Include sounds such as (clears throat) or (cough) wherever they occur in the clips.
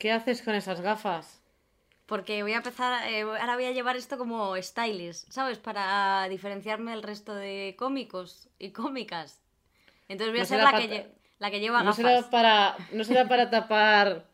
¿Qué haces con esas gafas? Porque voy a empezar, eh, ahora voy a llevar esto como stylist, ¿sabes? Para diferenciarme del resto de cómicos y cómicas. Entonces voy a No ser la que, lle- la que lleva ¿No gafas. será, para, ¿No será para tapar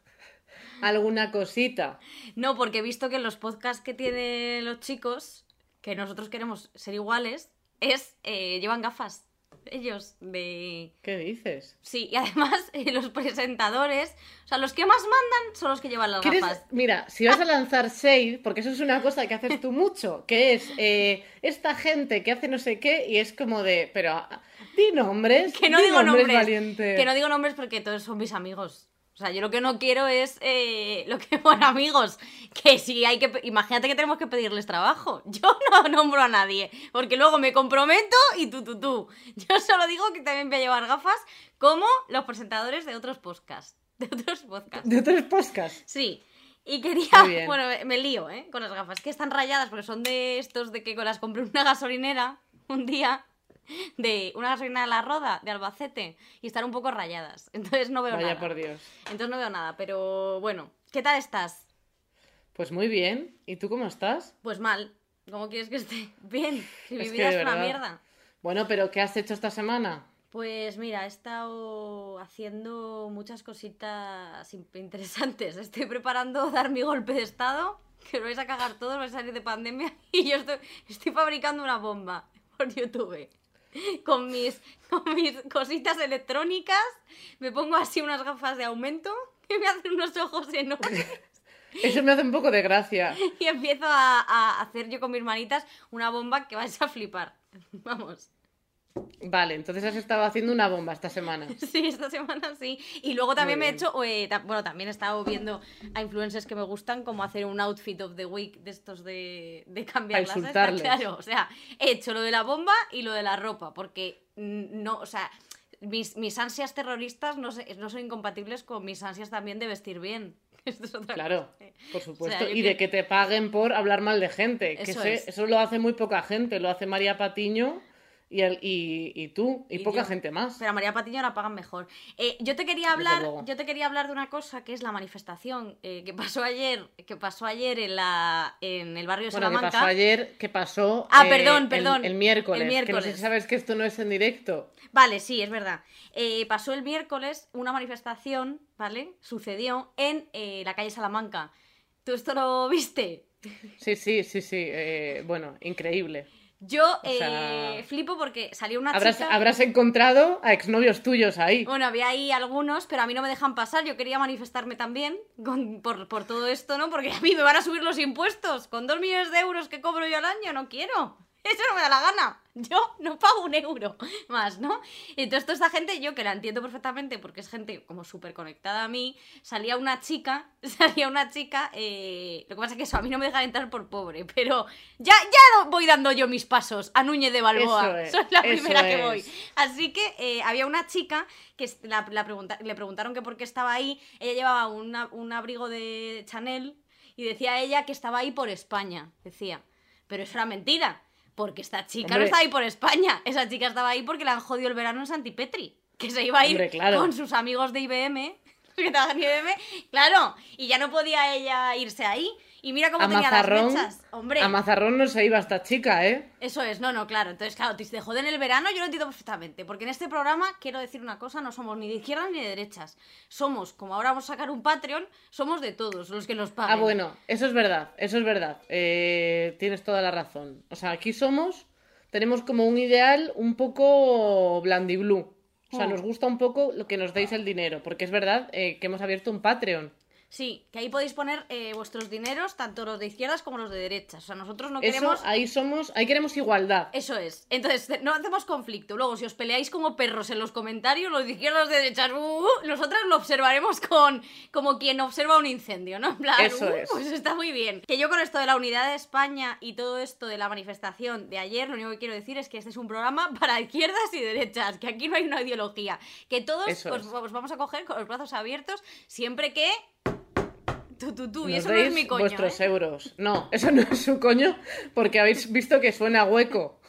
alguna cosita? No, porque he visto que en los podcasts que tienen los chicos, que nosotros queremos ser iguales, es eh, llevan gafas. Ellos de... ¿Qué dices? Sí, y además (laughs) eh, los presentadores, o sea, los que más mandan son los que llevan las ¿Quieres- gafas. Mira, si vas a lanzar shade, porque eso es una cosa que haces tú mucho, que es eh, esta gente que hace no sé qué y es como de, pero ah, di nombres, Que no di digo nombres. valiente. Que no digo nombres porque todos son mis amigos. O sea, yo lo que no quiero es eh, lo que (laughs) bueno, amigos, que si hay que imagínate que tenemos que pedirles trabajo. (laughs) Yo no nombro a nadie, porque luego me comprometo y tú tú tú. Yo solo digo que también voy a llevar gafas como los presentadores de otros podcasts, (laughs) de otros podcasts. De otros podcasts. Sí. Y quería, bueno, me, me lío, ¿eh? Con las gafas, que están rayadas porque son de estos de que las compré en una gasolinera un día (laughs) de una gasolina de la Roda, de Albacete, y están un poco rayadas. (laughs) Entonces no veo Vaya nada. por Dios. Entonces no veo nada, pero bueno, ¿qué tal estás? Pues muy bien. ¿Y tú cómo estás? Pues mal. ¿Cómo quieres que esté? (laughs) Bien. Si mi Es vida es una mierda. Bueno, pero ¿qué has hecho esta semana? Pues mira, he estado haciendo muchas cositas in- interesantes. Estoy preparando dar mi golpe de estado, que os vais a cagar todos, vais a salir de pandemia, y yo estoy, estoy fabricando una bomba por YouTube. (laughs) Con mis, con mis cositas electrónicas, me pongo así unas gafas de aumento (laughs) que me hacen unos ojos enormes (laughs) Eso me hace un poco de gracia. y empiezo a, a hacer yo con mis manitas una bomba que vais a flipar. Vamos. Vale, entonces has estado haciendo una bomba esta semana. (laughs) Sí, esta semana sí. Y luego también me he hecho, eh, ta- bueno, también he estado viendo a influencers que me gustan, como hacer un outfit of the week de estos de, de cambiar las insultarles. Claro, o sea, he hecho lo de la bomba y lo de la ropa, porque no, o sea, mis, mis ansias terroristas no, se- no son incompatibles con mis ansias también de vestir bien. (laughs) Esto es otra Claro, cosa. por supuesto. y de que te paguen por hablar mal de gente. Que Eso es. eso lo hace muy poca gente. Lo hace María Patiño y, el- y, y tú. Y, Y poca yo. gente más. Pero a María Patiño la pagan mejor. Eh, yo te quería hablar, yo te quería hablar de una cosa que es la manifestación eh, que pasó ayer, que pasó ayer en la en el barrio de Bueno, que Salamanca. pasó ayer, que pasó. Ah, eh, perdón, el- perdón. El, miércoles. El Que no sé miércoles. si sabes que esto no es en directo. Vale, sí, es verdad. Eh, pasó el miércoles una manifestación, ¿vale? Sucedió en eh, la calle Salamanca. ¿Tú esto lo viste? Sí, sí, sí, sí. bueno, increíble. Yo sea, eh, flipo porque salió una Habrás, chica... habrás encontrado a exnovios tuyos ahí. Bueno, había ahí algunos, pero a mí no me dejan pasar. Yo quería manifestarme también con- por, por todo esto, ¿no? Porque (laughs) a mí me van a subir los impuestos. Con dos millones de euros que cobro yo al año, no quiero. Eso no me da la gana. Yo no pago un euro más, ¿no? Entonces, toda esta gente, yo que la entiendo perfectamente porque es gente como súper conectada a mí, salía una chica, (laughs) salía una chica, eh, lo que pasa es que eso a mí no me dejan entrar por pobre, pero ya, ya voy dando yo mis pasos a Núñez de Balboa. Es, (laughs) Soy la primera que voy. Así que eh, había una chica que es- la, la pregunta- le preguntaron que por qué estaba ahí. Ella llevaba una- un abrigo de Chanel y decía ella que estaba ahí por España. Decía. Pero eso era mentira. Porque esta chica no estaba ahí por España. Esa chica estaba ahí porque le han jodido el verano en Santipetri. Que se iba a ir Hombre, claro. con sus amigos de IBM. (laughs) Que trabajan en IBM. Claro. Y ya no podía ella irse ahí. Y mira cómo A tenía Mazarrón, las mechas. Hombre. a Mazarrón no se iba esta chica, ¿eh? Eso es, no, no, claro. Entonces, claro, te joden el verano, yo lo entiendo perfectamente. Porque en este programa, quiero decir una cosa, no somos ni de izquierdas ni de derechas. Somos, como ahora vamos a sacar un Patreon, somos de todos los que nos paguen. Ah, bueno, eso es verdad, eso es verdad. Eh, tienes toda la razón. O sea, aquí somos, tenemos como un ideal un poco blandiblue. O sea, Mm. nos gusta un poco lo que nos deis el dinero, porque es verdad eh, que hemos abierto un Patreon. Sí, que ahí podéis poner eh, vuestros dineros, tanto los de izquierdas como los de derechas. O sea, nosotros no Eso, queremos... ahí somos, ahí queremos igualdad. Eso es. Entonces, (laughs) no hacemos conflicto. Luego, si os peleáis como perros en los comentarios, los de izquierdas, los de derechas, uh, uh, nosotras lo observaremos con como quien observa un incendio, ¿no? En plan, Eso uh, es. pues está muy bien. Que yo con esto de la unidad de España y todo esto de la manifestación de ayer, lo único que quiero decir es que este es un programa (laughs) para izquierdas y derechas, que aquí no hay una ideología. Que todos os, es. os vamos a coger con los brazos abiertos siempre que... Tú, tú, tú. Y eso no es mi coño, vuestros ¿eh? euros. No, eso no es su coño, porque habéis visto que suena hueco.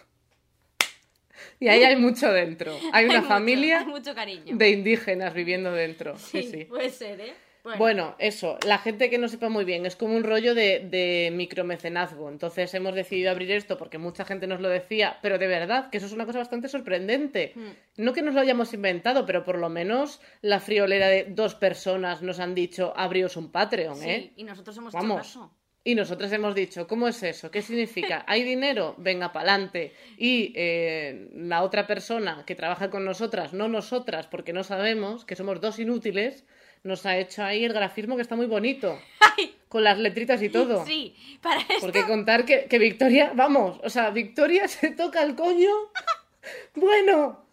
Y ahí hay mucho dentro. Hay (laughs) una mucho, familia hay mucho cariño. de indígenas viviendo dentro. Sí, sí. Puede ser, ¿eh? Bueno. eso, la gente que no sepa muy bien, es como un rollo de, de micromecenazgo. Entonces hemos decidido abrir esto porque mucha gente nos lo decía, pero de verdad que eso es una cosa bastante sorprendente. Hmm. No que nos lo hayamos inventado, pero por lo menos la friolera de dos personas nos han dicho abríos un Patreon, Sí, ¿eh? y nosotros hemos Vamos. hecho caso. Y nosotros hemos dicho, ¿cómo es eso? ¿Qué significa? (laughs) ¿Hay dinero? Venga, pa'lante. Y eh, la otra persona que trabaja con nosotras, no nosotras, porque no sabemos, que somos dos inútiles, nos ha hecho ahí el grafismo que está muy bonito. (laughs) Con las letritas y todo. Sí, para esto. Porque contar que, que Victoria, vamos, o sea, Victoria (laughs) se toca el coño. (laughs) Bueno,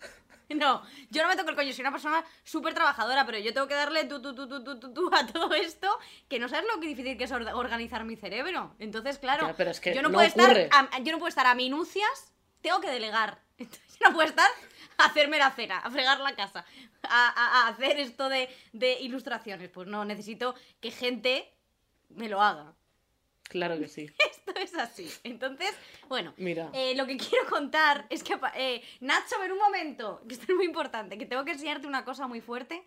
No, yo no me toco el coño, soy una persona súper trabajadora, pero yo tengo que darle tú, tú, tú, tú, tú, tú, a todo esto, que no sabes lo que difícil que es or- organizar mi cerebro. Entonces, claro, pero es que yo, no no puedo estar a, yo no puedo estar a minucias, tengo que delegar. Entonces, yo no puedo estar a hacerme la cena, a fregar la casa, a, a- a hacer esto de, de ilustraciones. Pues no, necesito que gente me lo haga. claro que sí. (laughs) Esto es así. Entonces, bueno, Mira. eh, lo que quiero contar es que, eh, Nacho, ven un momento, que esto es muy importante, que tengo que enseñarte una cosa muy fuerte.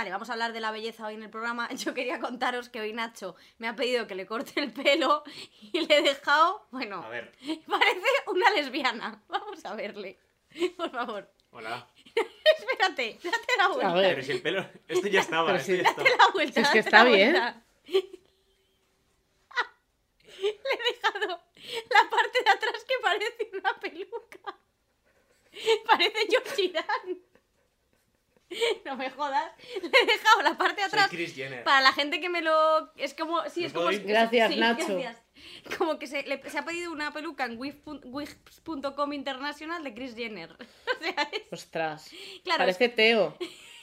Vale, vamos a hablar de la belleza hoy en el programa. (laughs) Yo quería contaros que hoy Nacho me ha pedido que le corte el pelo y le he dejado, bueno, A ver, (laughs) parece una lesbiana. Vamos a verle, (laughs) por favor. hola. Espérate, date la vuelta. A ver. Pero si el pelo. Esto ya estaba, Pero esto si- ya Date la vuelta. Si es que está bien. Le he dejado la parte de atrás que parece una peluca. Parece Georgie Dan. (laughs) No me jodas. (laughs) Le he dejado la parte de Soy atrás. Kris Jenner. Para la gente que me lo. Es como. Sí, ¿Me es como. ir? Gracias, sí, Nacho. gracias. Como que se, le- se ha pedido una peluca en Wix.com internacional de Chris Jenner. (laughs) O sea, es, Ostras. Claro, Parece Teo.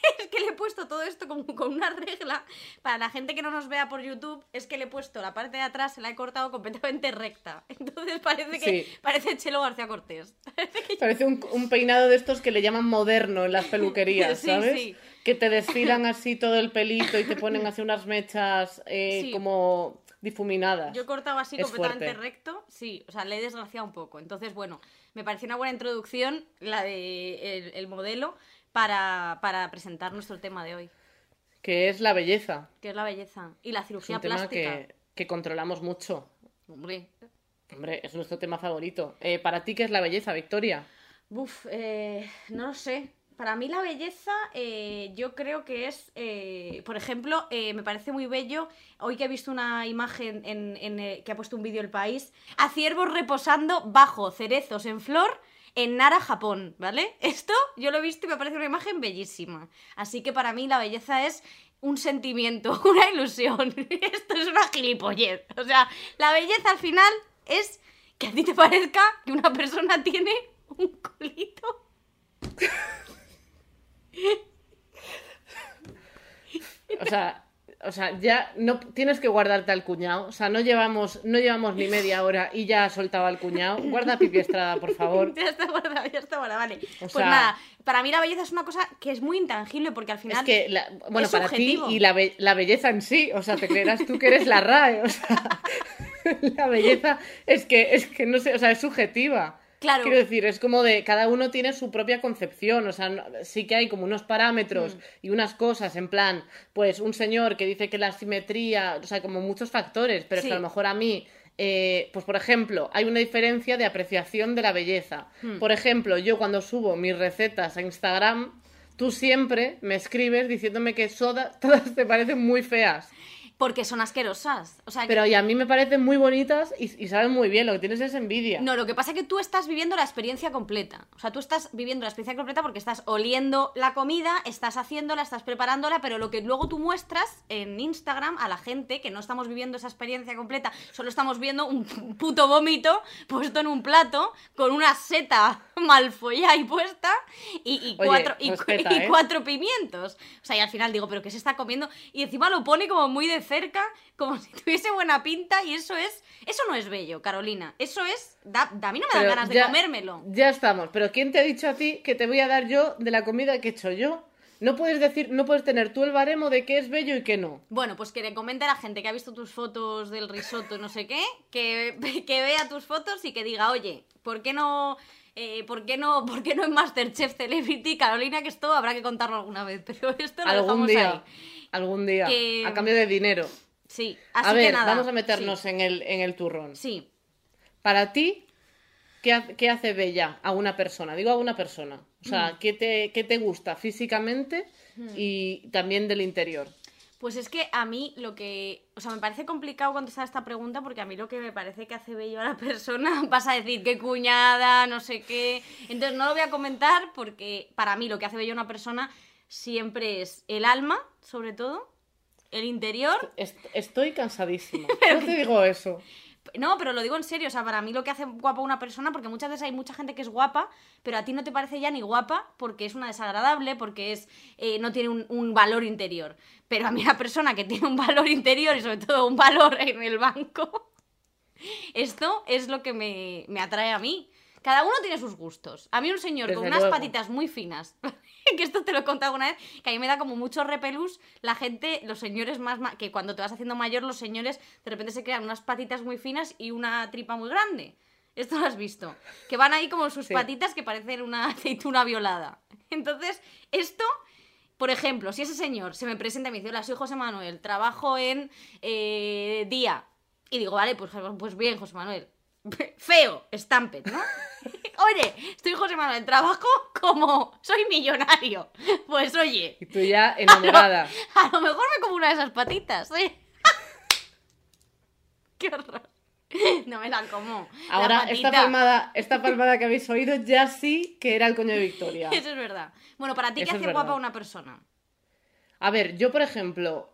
(laughs) es que le he puesto todo esto como con una regla. Para la gente que no nos vea por YouTube, es que le he puesto la parte de atrás, se la he cortado completamente recta. (laughs) Entonces parece que. Sí. Parece Chelo García Cortés. (laughs) Parece que Parece un, un peinado de estos que le llaman moderno en las peluquerías, Sí, ¿sabes? sí. Que te desfilan así todo el pelito y te ponen así unas mechas eh, como difuminadas. Yo he cortado así Es completamente fuerte. recto, sí, o sea, le he desgraciado un poco. Entonces, bueno, me pareció una buena introducción la de el, el modelo para, para presentar nuestro tema de hoy, Que es la belleza. que es la belleza y la Es cirugía un tema plástica. que, que controlamos mucho. Hombre, Hombre, es nuestro tema favorito. Eh, ¿Para ti qué es la belleza, Victoria? Buf, eh, no lo sé. Para mí la belleza, eh, yo creo que es, eh, por ejemplo, me parece muy bello, hoy que he visto una imagen en, en, que ha puesto un vídeo El País, a ciervos reposando bajo cerezos en flor en Nara, Japón, ¿vale? (laughs) Esto yo lo he visto y me parece una imagen bellísima. Así que para mí la belleza es un sentimiento, (laughs) una ilusión. (laughs) Esto es una gilipollez. O sea, la belleza al final es que a ti te parezca que una persona tiene un culito. O sea, o sea, ya no tienes que guardarte al cuñado. O sea, no llevamos, no llevamos ni media hora y ya has soltado al cuñado. Guarda a Pipi Estrada, por favor. (laughs) Ya está guardada, ya está guardada, vale. O pues sea- nada, para mí la belleza es una cosa que es muy intangible porque al final... Es que, la- bueno, es para ti y la, be- la belleza en sí, o sea, te creerás tú que eres la RAE, o sea, (laughs) la belleza es que, es que no sé, o sea, es subjetiva. Claro. Quiero decir, es como de, cada uno tiene su propia concepción, o sea, sí que hay como unos parámetros Mm. y unas cosas, en plan, pues un señor que dice que la simetría, o sea, como muchos factores, pero es que a lo mejor a mí, eh, pues por ejemplo, hay una diferencia de apreciación de la belleza. Hmm. Por ejemplo, yo cuando subo mis recetas a Instagram, tú siempre me escribes diciéndome que soda, (laughs) todas te parecen muy feas. Porque son asquerosas. O sea, que- Pero y a mí me parecen muy bonitas y, y saben muy bien, lo que tienes es envidia. No, lo que pasa es que tú estás viviendo la experiencia completa. O sea, tú estás viviendo la experiencia completa porque estás oliendo la comida, estás haciéndola, estás preparándola, pero lo que luego tú muestras en Instagram a la gente que no estamos viviendo esa experiencia completa, solo estamos viendo un puto vómito puesto en un plato con una seta (laughs) mal follada y puesta y, y Oye, cuatro, y, respeta, y ¿eh? cuatro pimientos. O sea, y al final digo, ¿pero qué se está comiendo? Y encima lo pone como muy de cerca, como (laughs) si tuviese buena pinta y eso es... Eso no es bello, Carolina. Eso es... Da, da- a mí no me dan Pero ganas de comérmelo. Ya estamos. Pero ¿quién te ha dicho a ti que te voy a dar yo de la comida que he hecho yo? No puedes decir, no puedes tener tú el baremo de qué es bello y qué no. Bueno, pues que le comente a la gente que ha visto tus fotos del risotto no sé qué, que, (laughs) que vea tus fotos y que diga, oye, ¿Por qué no, eh, ¿por qué no, por qué no en Masterchef Celebrity Carolina que esto habrá que contarlo alguna vez? Pero esto lo Algún dejamos día. ahí. Algún día. Que- A cambio de dinero. Sí, así a ver, que nada. vamos a meternos en, el, en el turrón. Sí. Para ti, ¿qué, qué hace bella a una persona? Digo a una persona. O sea, Mm. ¿qué, te, qué te gusta físicamente y también del interior? Pues es que a mí lo que. O sea, me parece complicado contestar esta pregunta porque a mí lo que me parece que hace bello a la (laughs) persona vas a decir qué cuñada, no sé qué. Entonces no lo voy a comentar porque para mí lo que hace bello a una persona siempre es el alma, sobre todo, el interior. Est- estoy cansadísima. (laughs) No te digo eso. No, pero lo digo en serio, o sea, para mí lo que hace guapa una persona, porque muchas veces hay mucha gente que es guapa, pero a ti no te parece ya ni guapa porque es una desagradable, porque es eh, no tiene un, un valor interior. Pero a mí una persona que tiene un valor interior y sobre todo un valor en el banco, (laughs) esto es lo que me, me atrae a mí. Cada uno tiene sus gustos. A mí un señor con unas luego. patitas muy finas, (laughs) que esto te lo he contado alguna vez, que a mí me da como mucho repelús la gente, los señores más, ma- que cuando te vas haciendo mayor, los señores de repente se crean unas patitas muy finas y una tripa muy grande. Esto lo has visto. Que van ahí como sus Sí. patitas que parecen una (laughs) aceituna violada. Entonces, esto, por ejemplo, si ese señor se me presenta y me dice, hola, soy José Manuel, trabajo en eh, Día. Y digo, vale, pues, pues bien, José Manuel. (laughs) Feo, estampet, ¿no? (laughs) Oye, estoy José Manuel, trabajo como soy millonario. Pues oye, Y tú ya (laughs) enamorada. a lo mejor me como una de esas patitas, ¿eh? Qué horror. No me la como. La Ahora, esta palmada, esta palmada que habéis oído ya sí que era el coño de Victoria. Eso es verdad. Bueno, para ti, ¿qué Eso hace guapa una persona? A ver, yo por ejemplo,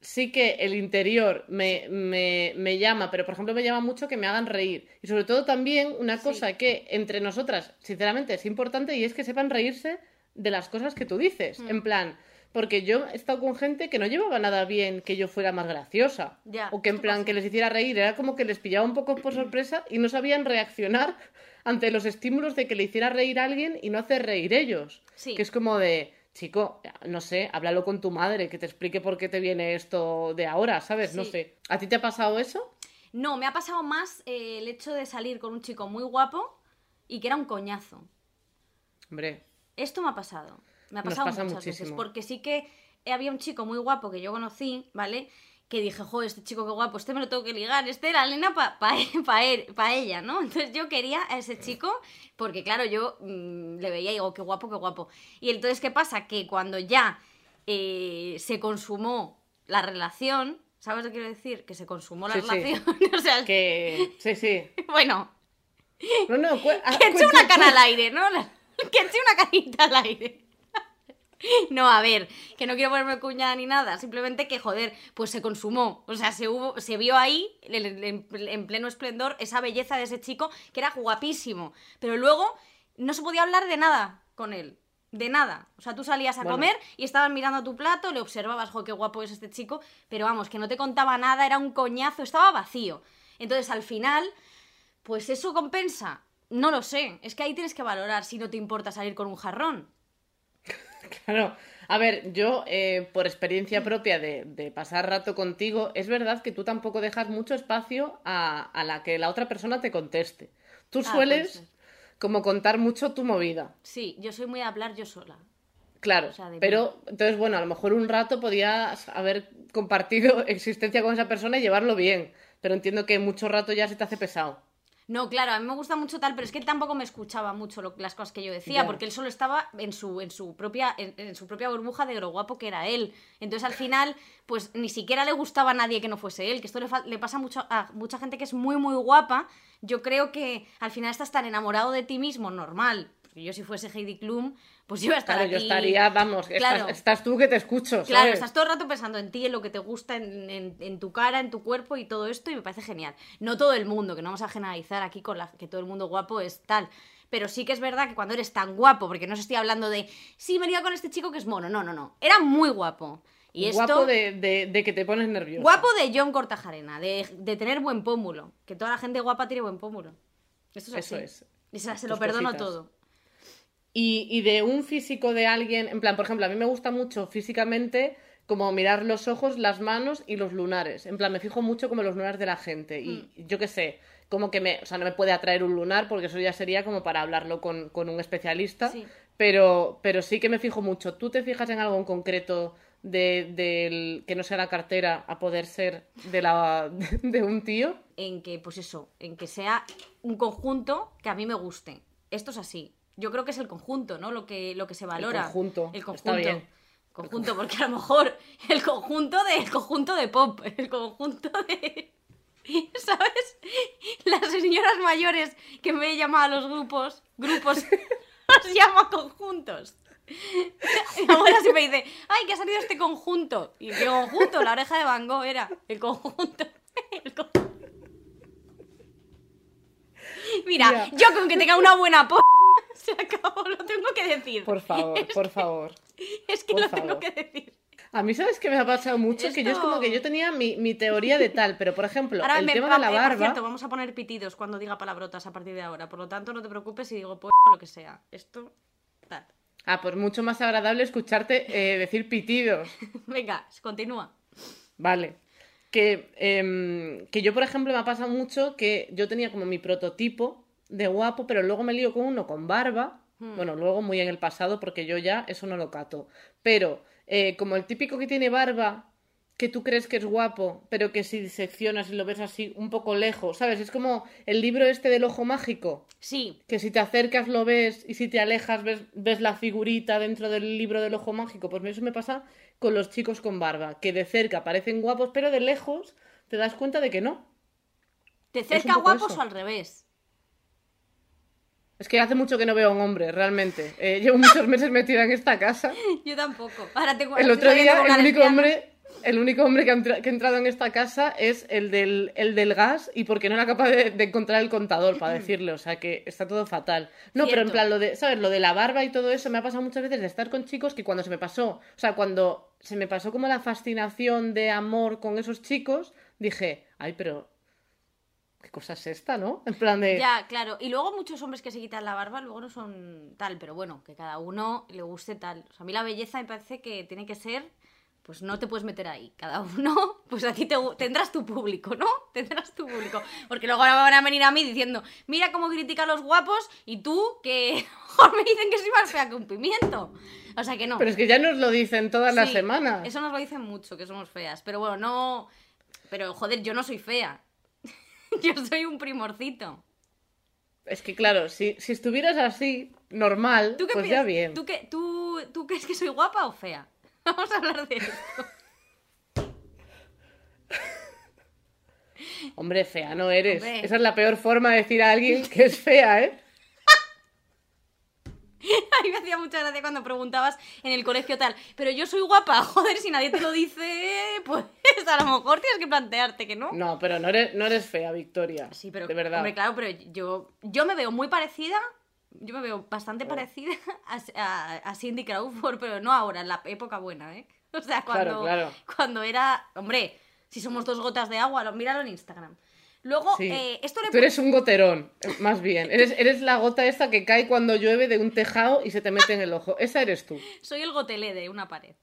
sí que el interior me, me, me llama, pero por ejemplo me llama mucho que me hagan reír. Y sobre todo también una Sí. cosa que entre nosotras, sinceramente, es importante y es que sepan reírse de las cosas que tú dices. Mm. En plan, porque yo he estado con gente que no llevaba nada bien que yo fuera más graciosa. Ya, o que en plan pasa. que les hiciera reír. Era como que les pillaba un poco por sorpresa y no sabían reaccionar ante los estímulos de que le hiciera reír a alguien y no hacer reír ellos. Sí. Que es como de, chico, no sé, háblalo con tu madre, que te explique por qué te viene esto de ahora, ¿sabes? No sé. ¿A ti te ha pasado eso? No, me ha pasado más eh, el hecho de salir con un chico muy guapo y que era un coñazo. Hombre, Esto me ha pasado. Me ha Nos pasado pasa muchas veces. Porque sí que había un chico muy guapo que yo conocí, ¿vale? Que dije, joder, este chico qué guapo, este me lo tengo que ligar, este era Elena para pa, pa él- pa ella, ¿no? Entonces yo quería a ese chico, porque claro, yo mm, le veía y digo, qué guapo, qué guapo. Y entonces, ¿qué pasa? Que cuando ya eh, se consumó la relación, ¿sabes lo que quiero decir? Que se consumó la Sí, sí. relación. (laughs) o sea, que... Sí, sí. (laughs) bueno, No, no, ah, que eche una cana al aire, ¿no? (laughs) Que eche una canita al aire. (laughs) No, a ver, que no quiero ponerme cuñada ni nada, simplemente que, joder, pues se consumó. O sea, se, hubo, se vio ahí, en, en- en pleno esplendor, esa belleza de ese chico, que era guapísimo. Pero luego no se podía hablar de nada con él. De nada. O sea, tú salías a Bueno. comer y estabas mirando tu plato, le observabas, jo, qué guapo es este chico, pero vamos, que no te contaba nada, era un coñazo, estaba vacío. Entonces, al final, pues eso compensa. No lo sé. Es que ahí tienes que valorar si no te importa salir con un jarrón. (laughs) Claro. A ver, yo, eh, por experiencia propia de, de pasar rato contigo, es verdad que tú tampoco dejas mucho espacio a, a la que la otra persona te conteste. Tú Ah, sueles como contar mucho tu movida. Sí, yo soy muy de hablar yo sola. Claro, O sea, de pero entonces, bueno, a lo mejor un rato podías haber compartido (laughs) existencia con esa persona y llevarlo bien, pero entiendo que mucho rato ya se te hace pesado. No, claro, a mí me gusta mucho tal, pero es que él tampoco me escuchaba mucho lo- las cosas que yo decía, Ya. porque él solo estaba en su, en su propia, en, en su propia burbuja de lo guapo que era él. Entonces al final, pues ni siquiera le gustaba a nadie que no fuese él, que esto le, le pasa mucho a mucha gente que es muy, muy guapa. Yo creo que al final estás tan enamorado de ti mismo, normal. Porque yo si fuese Heidi Klum, pues iba a estar Claro, yo aquí- estaría, vamos, Claro. estás, estás tú que te escucho, Claro, estás todo el rato pensando en ti, en lo que te gusta, en, en- en tu cara, en tu cuerpo y todo esto, y me parece genial. No todo el mundo, que no vamos a generalizar aquí con la, que todo el mundo guapo es tal. Pero sí que es verdad que cuando eres tan guapo, porque no os estoy hablando de, sí, me he con este chico que es mono, no, no, no. Era muy guapo. Y esto, Guapo de, de- de que te pones nervioso. guapo de John Cortajarena, de, de tener buen pómulo. Que toda la gente guapa tiene buen pómulo. Esto es Eso así. es. Y se, se lo perdono todo. Y, y de un físico de alguien, en plan, por ejemplo, a mí me gusta mucho físicamente como mirar los ojos, las manos y los lunares. En plan, me fijo mucho como los lunares de la gente. Y Mm. yo qué sé, como que me, o sea, no me puede atraer un lunar porque eso ya sería como para hablarlo con, con un especialista, Sí. pero, pero sí que me fijo mucho. ¿Tú te fijas en algo en concreto de, del- que no sea la cartera a poder ser de, la, (laughs) de un tío? En que, pues eso, en que sea un conjunto que a mí me guste. Esto es así. Yo creo que es el conjunto, ¿no? Lo que, lo que se valora. conjunto, El está conjunto. bien. Conjunto, porque a lo mejor el conjunto de, el conjunto de pop, el conjunto de. (laughs) ¿Sabes? Las señoras mayores que me llaman a los grupos, grupos, (laughs) los llamo conjuntos. Mi abuela siempre dice, ay, que ha salido este conjunto. ¿Y qué conjunto? La oreja de Van Gogh era el conjunto. (laughs) El co- Mira, Mira. yo con que tenga una buena po... (laughs) Se acabó, lo tengo que decir. Por favor, por favor. Es que por lo tengo que decir. A mí, ¿sabes qué me ha pasado mucho? Que yo es como que yo tenía mi, mi teoría de tal, pero por ejemplo, Ahora el me tema de la eh, por barba. cierto, vamos a poner pitidos cuando diga palabrotas a partir de ahora. Por lo tanto, no te preocupes si digo po lo que sea. Esto, tal. Ah, pues mucho más agradable escucharte eh, decir pitidos. (laughs) Venga, continúa. Vale. Que, em, que yo, por ejemplo, me ha pasado mucho que yo tenía como mi prototipo de guapo, pero luego me lío con uno con barba. Hmm. Bueno, luego muy en el pasado, porque yo ya eso no lo cato. Pero eh, como el típico que tiene barba, que tú crees que es guapo, pero que si diseccionas y lo ves así un poco lejos, ¿sabes? Es como el libro este del ojo mágico. Sí, Que si te acercas lo ves y si te alejas ves, ves la figurita dentro del libro del ojo mágico. Pues eso me pasa con los chicos con barba, que de cerca parecen guapos, pero de lejos te das cuenta de que no. ¿te cerca guapos eso. o al revés? Es que hace mucho que no veo a un hombre, realmente. Eh, (laughs) llevo muchos meses metida en esta casa. Yo tampoco. Ahora tengo El otro día, el único hombre, el único hombre que ha, entra- que ha entrado en esta casa es el del, el del gas y porque no era capaz de, de encontrar el contador para (clears throat) decirle, o sea que está todo fatal. No, pero en plan, lo de, ¿sabes? Lo de la barba y todo eso me ha pasado muchas veces de estar con chicos que cuando se me pasó, o sea, cuando se me pasó como la fascinación de amor con esos chicos, dije, ay, pero ¿qué cosa es esta, no? En plan de... Ya, claro. Y luego muchos hombres que se quitan la barba luego no son tal, pero bueno, que cada uno le guste tal. O sea, a mí la belleza me parece que tiene que ser, pues no te puedes meter ahí. Cada uno, (laughs) pues a ti te, tendrás tu público, ¿no? (laughs) Tendrás tu público. Porque luego ahora van a venir a mí diciendo, mira cómo critica a los guapos y tú que (laughs) mejor me dicen que soy más fea que un pimiento. O sea que no. Pero es que ya nos lo dicen todas las Sí, semanas. Eso nos lo dicen mucho, que somos feas. Pero bueno, no... Pero joder, yo no soy fea. (laughs) yo soy un primorcito. Es que claro, si, si estuvieras así, normal, ¿Tú qué pues ya bien. ¿Tú, qué, tú, ¿Tú crees que soy guapa o fea? (laughs) Vamos a hablar de esto. (laughs) Hombre, fea no eres. Hombre. Esa es la peor forma de decir a alguien que es fea, ¿eh? (laughs) A mí me hacía mucha gracia cuando preguntabas en el colegio tal, pero yo soy guapa, (laughs) joder, si nadie te lo dice, pues a lo mejor tienes que plantearte que no. No, pero no eres, no eres fea, Victoria. Sí, pero De verdad. hombre, claro, pero yo, yo me veo muy parecida, yo me veo bastante parecida (laughs) a, a- a Cindy Crawford, pero no ahora, en la época buena, ¿eh? O sea, Claro, cuando, claro. cuando era, hombre, si somos dos gotas de agua, lo, míralo en Instagram. Luego, Sí. eh, esto le Tú eres un goterón, más bien. Eres, eres la gota esta que cae cuando llueve de un tejado y se te mete en el ojo. Esa eres tú. (laughs) Soy el gotelé de una pared.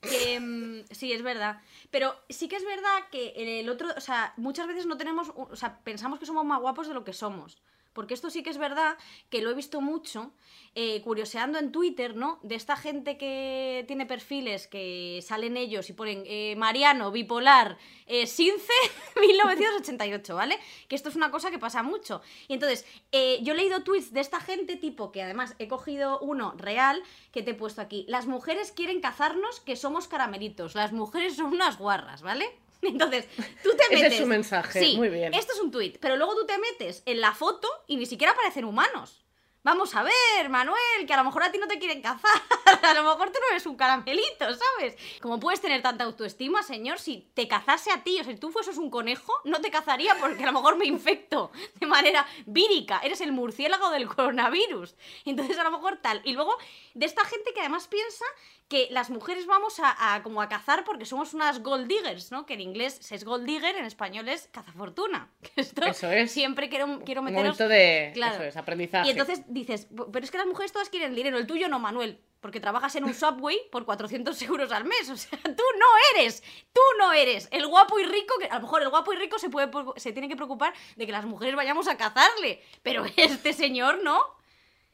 Que, mm, sí, es verdad. Pero sí que es verdad que el otro, o sea, muchas veces no tenemos, o sea, pensamos que somos más guapos de lo que somos. Porque esto sí que es verdad que lo he visto mucho, eh, curioseando en Twitter, ¿no? De esta gente que tiene perfiles que salen ellos y ponen eh, Mariano, bipolar, eh, Since, (laughs) 1988, ¿vale? Que esto es una cosa que pasa mucho. Y entonces, eh, yo he leído tweets de esta gente, tipo, que además he cogido uno real, que te he puesto aquí. Las mujeres quieren cazarnos, que somos caramelitos. Las mujeres son unas guarras, ¿vale? (laughs) Entonces, tú te Ese metes. es su mensaje, Sí, muy bien. Esto es un tuit, pero luego tú te metes en la foto y ni siquiera parecen humanos. Vamos a ver, Manuel, que a lo mejor a ti no te quieren cazar. (laughs) A lo mejor tú no eres un caramelito, ¿sabes? ¿Cómo puedes tener tanta autoestima, señor? Si te cazase a ti, o sea, si tú fueses un conejo, no te cazaría porque a lo mejor me infecto de manera vírica. Eres el murciélago del coronavirus. Entonces, a lo mejor tal. Y luego, de esta gente que además piensa que las mujeres vamos a, a como a cazar porque somos unas gold diggers, ¿no? Que en inglés es gold digger, en español es cazafortuna. (laughs) Esto Eso es. Siempre quiero, quiero Un meteros... momento de Claro. eso es, aprendizaje. Y entonces dices, pero es que las mujeres todas quieren dinero, el tuyo no, Manuel. porque trabajas en un subway por 400 euros al mes. O sea, tú no eres, tú no eres el guapo y rico, que a lo mejor el guapo y rico se, puede, se tiene que preocupar de que las mujeres vayamos a cazarle, pero (laughs) este señor no.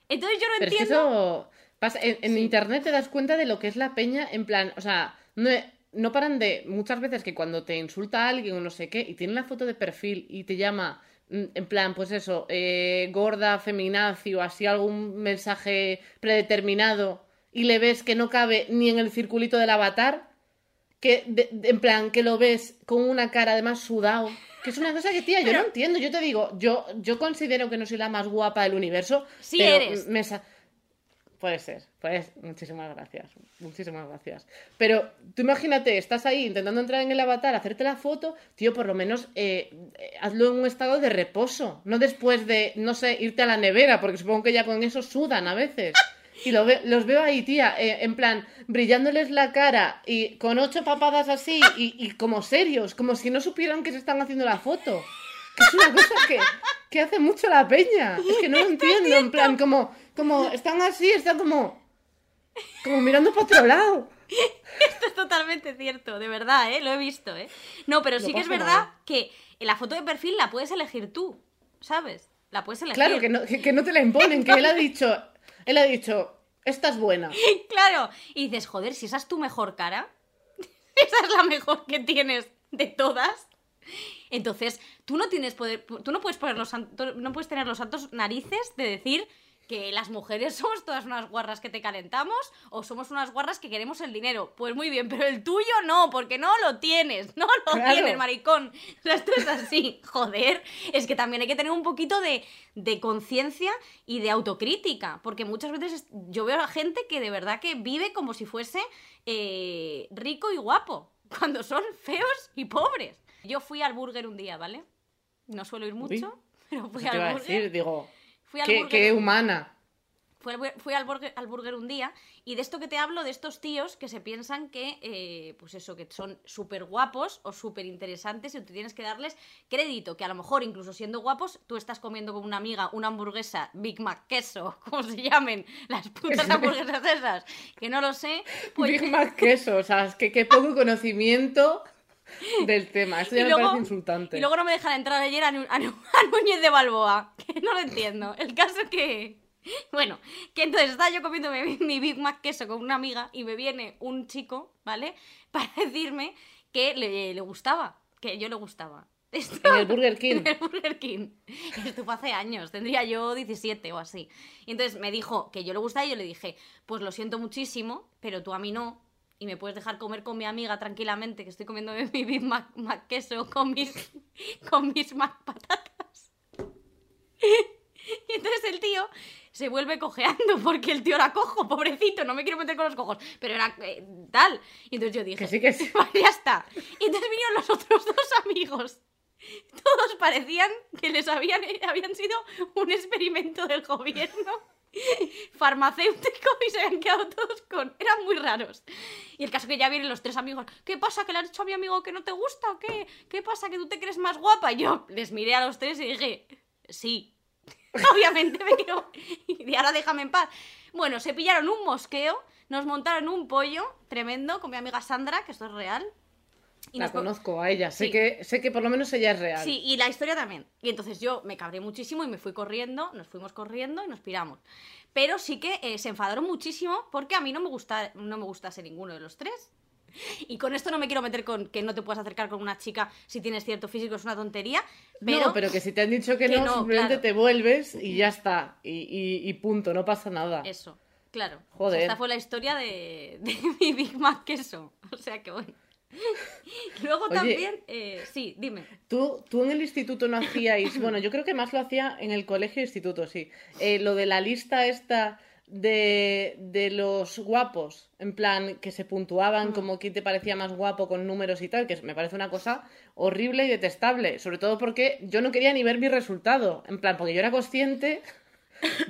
Entonces yo no Pero es que entiendo. eso pasa- En, en internet te das cuenta de lo que es la peña, en plan, o sea, no, no paran de. Muchas veces que cuando te insulta a alguien o no sé qué, y tiene la foto de perfil y te llama, mm, en plan, pues eso, eh, gorda, feminazi o así algún mensaje predeterminado, y le ves que no cabe ni en el circulito del avatar, que de- de- en plan, que lo ves con una cara además sudado. Que es una cosa que, tía, yo Pero- no entiendo. Yo te digo, yo, yo considero que no soy la más guapa del universo. Sí pero eres. me sa- Puede ser, pues muchísimas gracias, muchísimas gracias. Pero tú imagínate, estás ahí intentando entrar en el avatar, hacerte la foto, tío, por lo menos eh, eh, hazlo en un estado de reposo, no después de, no sé, irte a la nevera, porque supongo que ya con eso sudan a veces. Y lo ve- los veo ahí, tía, eh, en plan, brillándoles la cara y con ocho papadas así y, y como serios, como si no supieran que se están haciendo la foto. Que es una cosa que, que hace mucho la peña. Es que no lo entiendo, en plan, como, como están así, están como, como mirando para otro lado. (laughs) Esto es totalmente cierto, de verdad, ¿eh? Lo he visto, ¿eh? No, pero sí que es verdad mal. que la foto de perfil la puedes elegir tú, ¿sabes? La puedes elegir. Claro, que no, que, no te la imponen, que él ha dicho, él ha dicho, esta es buena. (laughs) Claro. Y dices, joder, si esa es tu mejor cara, (laughs) esa es la mejor que tienes de todas. Entonces, tú no tienes poder, tú no puedes poner los no puedes tener los santos narices de decir que las mujeres (laughs) somos todas unas guarras que te calentamos o somos unas guarras que queremos el dinero. Pues muy bien, pero el tuyo no, porque no lo tienes, (laughs) no lo Claro. tienes, maricón. O sea, esto es así, (laughs) joder. Es que también hay que tener un poquito de, de conciencia y de autocrítica, porque muchas veces es- yo veo a gente que de verdad que vive como si fuese eh, rico y guapo, cuando son feos y pobres. Yo fui al burger un día, ¿vale? No suelo ir mucho, pero fui al burger. decir, digo, fui al qué, burger qué humana. Fui, al, fui al burger, al burger un día y de esto que te hablo, de estos tíos que se piensan que, eh, pues eso, que son súper guapos o súper interesantes y tú tienes que darles crédito, que a lo mejor incluso siendo guapos, tú estás comiendo con una amiga una hamburguesa Big Mac queso, (laughs) como se llamen, las putas (laughs) hamburguesas esas, que no lo sé, pues... Big Mac queso, o sea, es que qué poco conocimiento (laughs) del tema. Esto ya y me luego- parece insultante. Y luego no me dejan entrar ayer a, a (laughs) a Núñez de Balboa, que no lo entiendo. El caso que... Bueno, que entonces estaba yo comiendo mi, mi Big Mac queso con una amiga y me viene un chico, ¿vale? (laughs) Para decirme que le, le gustaba, que yo le gustaba. Esto- En el Burger King. en el Burger King. Esto fue hace años, tendría yo 17 o así. Y entonces me dijo que yo le gustaba y yo le dije, pues lo siento muchísimo, pero tú a mí no. Y me puedes dejar comer con mi amiga tranquilamente, que estoy comiendo (laughs) mi Big Mac, Mac queso con mis, (laughs) con mis Mac patatas. (laughs) Y entonces el tío se vuelve cojeando porque el tío era cojo, pobrecito, no me quiero meter con los cojos, pero era eh, tal. Y entonces yo dije, Que sí, que sí. Vale, ya está. Y entonces vinieron los otros dos amigos. Todos parecían que les habían, habían sido un experimento del gobierno farmacéutico y se habían quedado todos con... Eran muy raros. Y el caso que ya vienen los tres amigos. ¿Qué pasa? ¿Que le has dicho a mi amigo que no te gusta o qué? ¿Qué pasa? ¿Que tú te crees más guapa? Y yo les miré a los tres y dije, sí. (laughs) Obviamente me quiero... Y ahora déjame en paz. Bueno, se pillaron un mosqueo, nos montaron un pollo tremendo con mi amiga Sandra, que esto es real. Y La conozco a ella, sé, Sí. que, sé que por lo menos ella es real. Sí, y la historia también. Y entonces yo me cabré muchísimo y me fui corriendo, nos fuimos corriendo y nos piramos. Pero sí que eh, se enfadaron muchísimo porque a mí no me gusta, no me gustase ninguno de los tres. Y con esto no me quiero meter con que no te puedas acercar con una chica si tienes cierto físico, es una tontería. Pero, no, pero que si te han dicho que, que no, no, simplemente claro. te vuelves y ya está. Y, y- y punto, no pasa nada. Eso, claro. Joder. Esta fue la historia de, de (laughs) mi Big Mac queso. O sea que bueno. (laughs) Luego Oye. también, eh, sí, dime. ¿Tú, tú en el instituto no hacíais, (coughs) bueno, yo creo que más lo hacía en el colegio e instituto, sí. Eh, lo de la lista esta de, de los guapos, en plan, que se puntuaban como quién te parecía más guapo con números y tal, que me parece una cosa horrible y detestable, sobre todo porque yo no quería ni ver mi resultado, en plan, porque yo era consciente,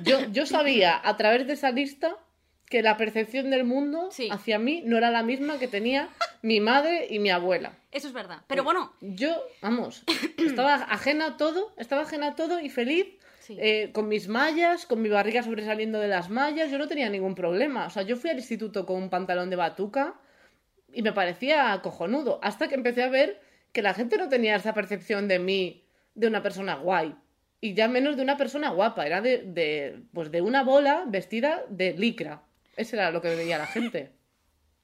yo, yo sabía a través de esa lista que la percepción del mundo Sí. hacia mí no era la misma que tenía mi madre y mi abuela. Eso es verdad. Pero bueno, Yo, vamos, (coughs) estaba ajena a todo, estaba ajena a todo y feliz Sí. eh, con mis mallas, con mi barriga sobresaliendo de las mallas, yo no tenía ningún problema. O sea, yo fui al instituto con un pantalón de batuca y me parecía cojonudo, hasta que empecé a ver que la gente no tenía esa percepción de mí, de una persona guay. Y ya menos de una persona guapa, era de, de, pues de una bola vestida de licra. Eso era lo que veía la gente.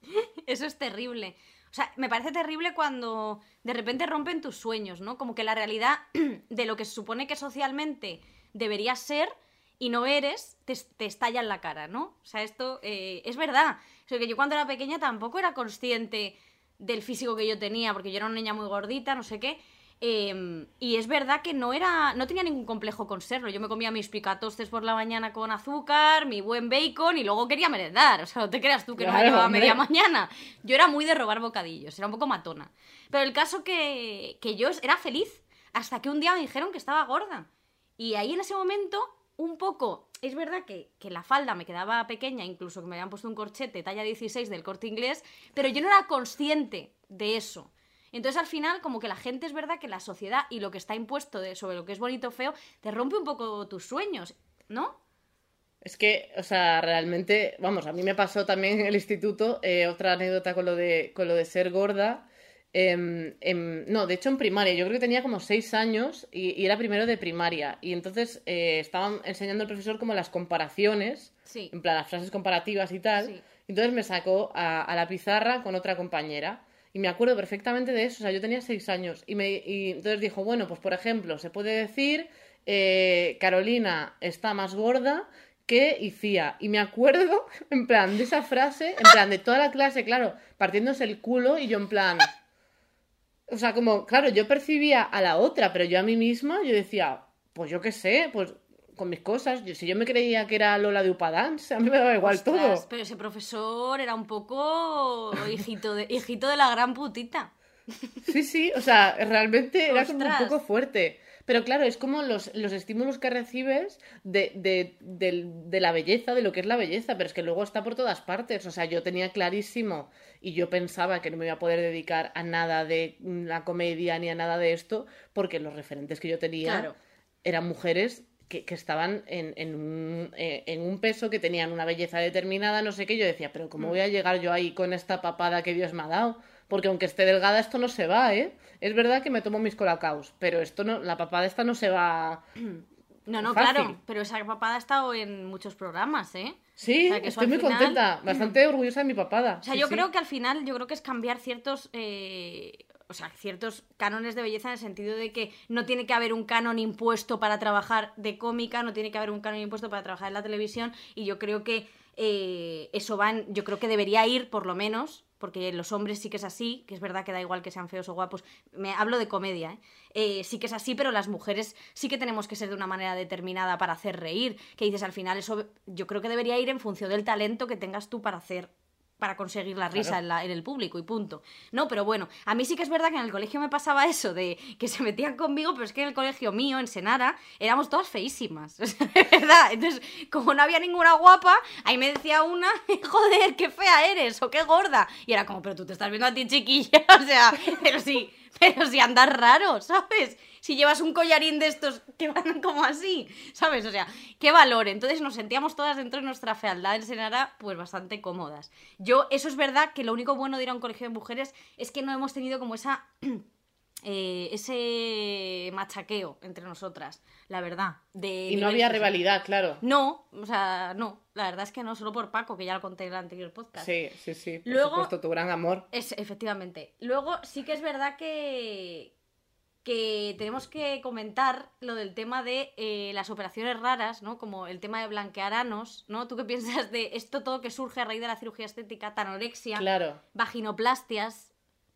(laughs) Eso es terrible. O sea, me parece terrible cuando de repente rompen tus sueños, ¿no? Como que la realidad (clears throat) de lo que se supone que socialmente deberías ser y no eres, te, te estalla en la cara, ¿no? O sea, esto eh, es verdad. O sea, que yo cuando era pequeña tampoco era consciente del físico que yo tenía, porque yo era una niña muy gordita, no sé qué. Eh, y es verdad que no era no tenía ningún complejo con serlo. Yo me comía mis picatostes por la mañana con azúcar, mi buen bacon y luego quería merendar. O sea, no te creas tú que no me llevaba media mañana. Yo era muy de robar bocadillos, era un poco matona. Pero el caso que, que yo era feliz hasta que un día me dijeron que estaba gorda. Y ahí en ese momento, un poco, es verdad que, que la falda me quedaba pequeña, incluso que me habían puesto un corchete talla 16 del corte inglés, pero yo no era consciente de eso. Entonces al final, como que la gente es verdad que la sociedad y lo que está impuesto de, sobre lo que es bonito o feo, te rompe un poco tus sueños, ¿no? Es que, o sea, realmente, vamos, a mí me pasó también en el instituto eh, otra anécdota con lo de, con lo de ser gorda. Em, no, de hecho en primaria, yo creo que tenía como seis años y, y era primero de primaria. Y entonces eh, estaban enseñando el profesor como las comparaciones, Sí. en plan las frases comparativas y tal. Sí. Entonces me sacó a, a la pizarra con otra compañera. Y me acuerdo perfectamente de eso, o sea, yo tenía seis años. Y, me, y entonces dijo, bueno, pues por ejemplo, se puede decir, eh, Carolina está más gorda que Icía. Y me acuerdo, (laughs) en plan, de esa frase, en plan, de toda la clase, claro, partiéndose el culo y yo en plan... O sea, como, claro, yo percibía a la otra, pero yo a mí misma, yo decía, pues yo qué sé, pues con mis cosas. Si yo me creía que era Lola de Upadance, a mí me daba igual Ostras, todo. Pero ese profesor era un poco hijito de, hijito de la gran putita. Sí, sí, o sea, realmente era como un poco fuerte. Pero claro, es como los, los estímulos que recibes de, de, de la belleza, de lo que es la belleza, pero es que luego está por todas partes. O sea, yo tenía clarísimo y yo pensaba que no me iba a poder dedicar a nada de la comedia ni a nada de esto, porque los referentes que yo tenía Claro. eran mujeres que, que estaban en, en un, eh, en un peso, que tenían una belleza determinada, no sé qué. Yo decía, pero Mm. ¿cómo voy a llegar yo ahí con esta papada que Dios me ha dado? Porque aunque esté delgada, esto no se va, ¿eh? Es verdad que me tomo mis colacaos, pero esto no, la papada esta no se va. (clears throat) No, no, Fácil. claro, pero esa papada ha estado en muchos programas, ¿eh? Sí, O sea, que estoy muy final- contenta, (clears throat) bastante orgullosa de mi papada. O sea, Sí, yo sí. creo que al final, yo creo que es cambiar ciertos, eh, o sea, ciertos cánones de belleza en el sentido de que no tiene que haber un canon impuesto para trabajar de cómica, no tiene que haber un canon impuesto para trabajar en la televisión, y yo creo que eh, eso va, en- yo creo que debería ir, por lo menos, porque los hombres sí que es así, que es verdad que da igual que sean feos o guapos, me hablo de comedia, ¿eh? Eh, sí que es así, pero las mujeres sí que tenemos que ser de una manera determinada para hacer reír, que dices al final eso yo creo que debería ir en función del talento que tengas tú para hacer para conseguir la risa Claro. en, la- en el público y punto. No, pero bueno, a mí sí que es verdad que en el colegio me pasaba (laughs) eso de que se metían conmigo, pero es que en el colegio mío, en Senara, éramos todas feísimas. (laughs) Verdad. Entonces, como no había ninguna guapa, ahí me decía una, (laughs) joder, qué fea eres o qué gorda. Y era como, pero tú te estás viendo a ti chiquilla. O sea, pero sí, pero si andas raro, ¿sabes? Si llevas un collarín de estos que van (laughs) como así, ¿sabes? O sea, qué valor. Entonces nos sentíamos todas dentro de nuestra fealdad en Senara, pues bastante cómodas. Yo, eso es verdad que lo único bueno de ir a un colegio de mujeres es que no hemos tenido como esa. (clears throat) eh, ese machaqueo entre nosotras, la verdad. De Y no había rivalidad, claro. No, o sea, no. La verdad es que no, solo por Paco, que ya lo conté en el anterior podcast. Sí, sí, sí. Por Luego- supuesto, tu gran amor. Es, efectivamente. Luego sí que es verdad que, que tenemos que comentar lo del tema de eh, las operaciones raras, ¿no? Como el tema de blanquear anos, ¿no? ¿Tú qué (laughs) piensas de esto todo que surge a raíz de la cirugía estética, tanorexia, Claro. vaginoplastias,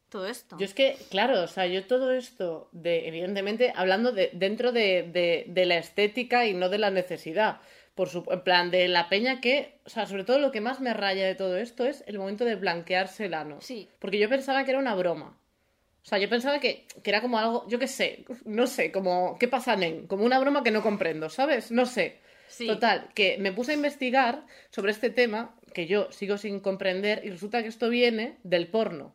todo esto? Yo es que, claro, o sea, yo todo esto, de, evidentemente, hablando de, dentro de, de- de la estética y no de la necesidad. Por su, en plan, de la peña que, o sea, sobre todo lo que más me raya de todo esto es el momento de blanquearse el ano. Sí. Porque yo pensaba que era una broma. O sea, yo pensaba que, que era como algo, yo qué sé, no sé, como, ¿qué pasa, nen? Como una broma que no comprendo, ¿sabes? No sé. Sí. Total, que me puse a investigar sobre este tema, que yo sigo sin comprender, y resulta que esto viene del porno.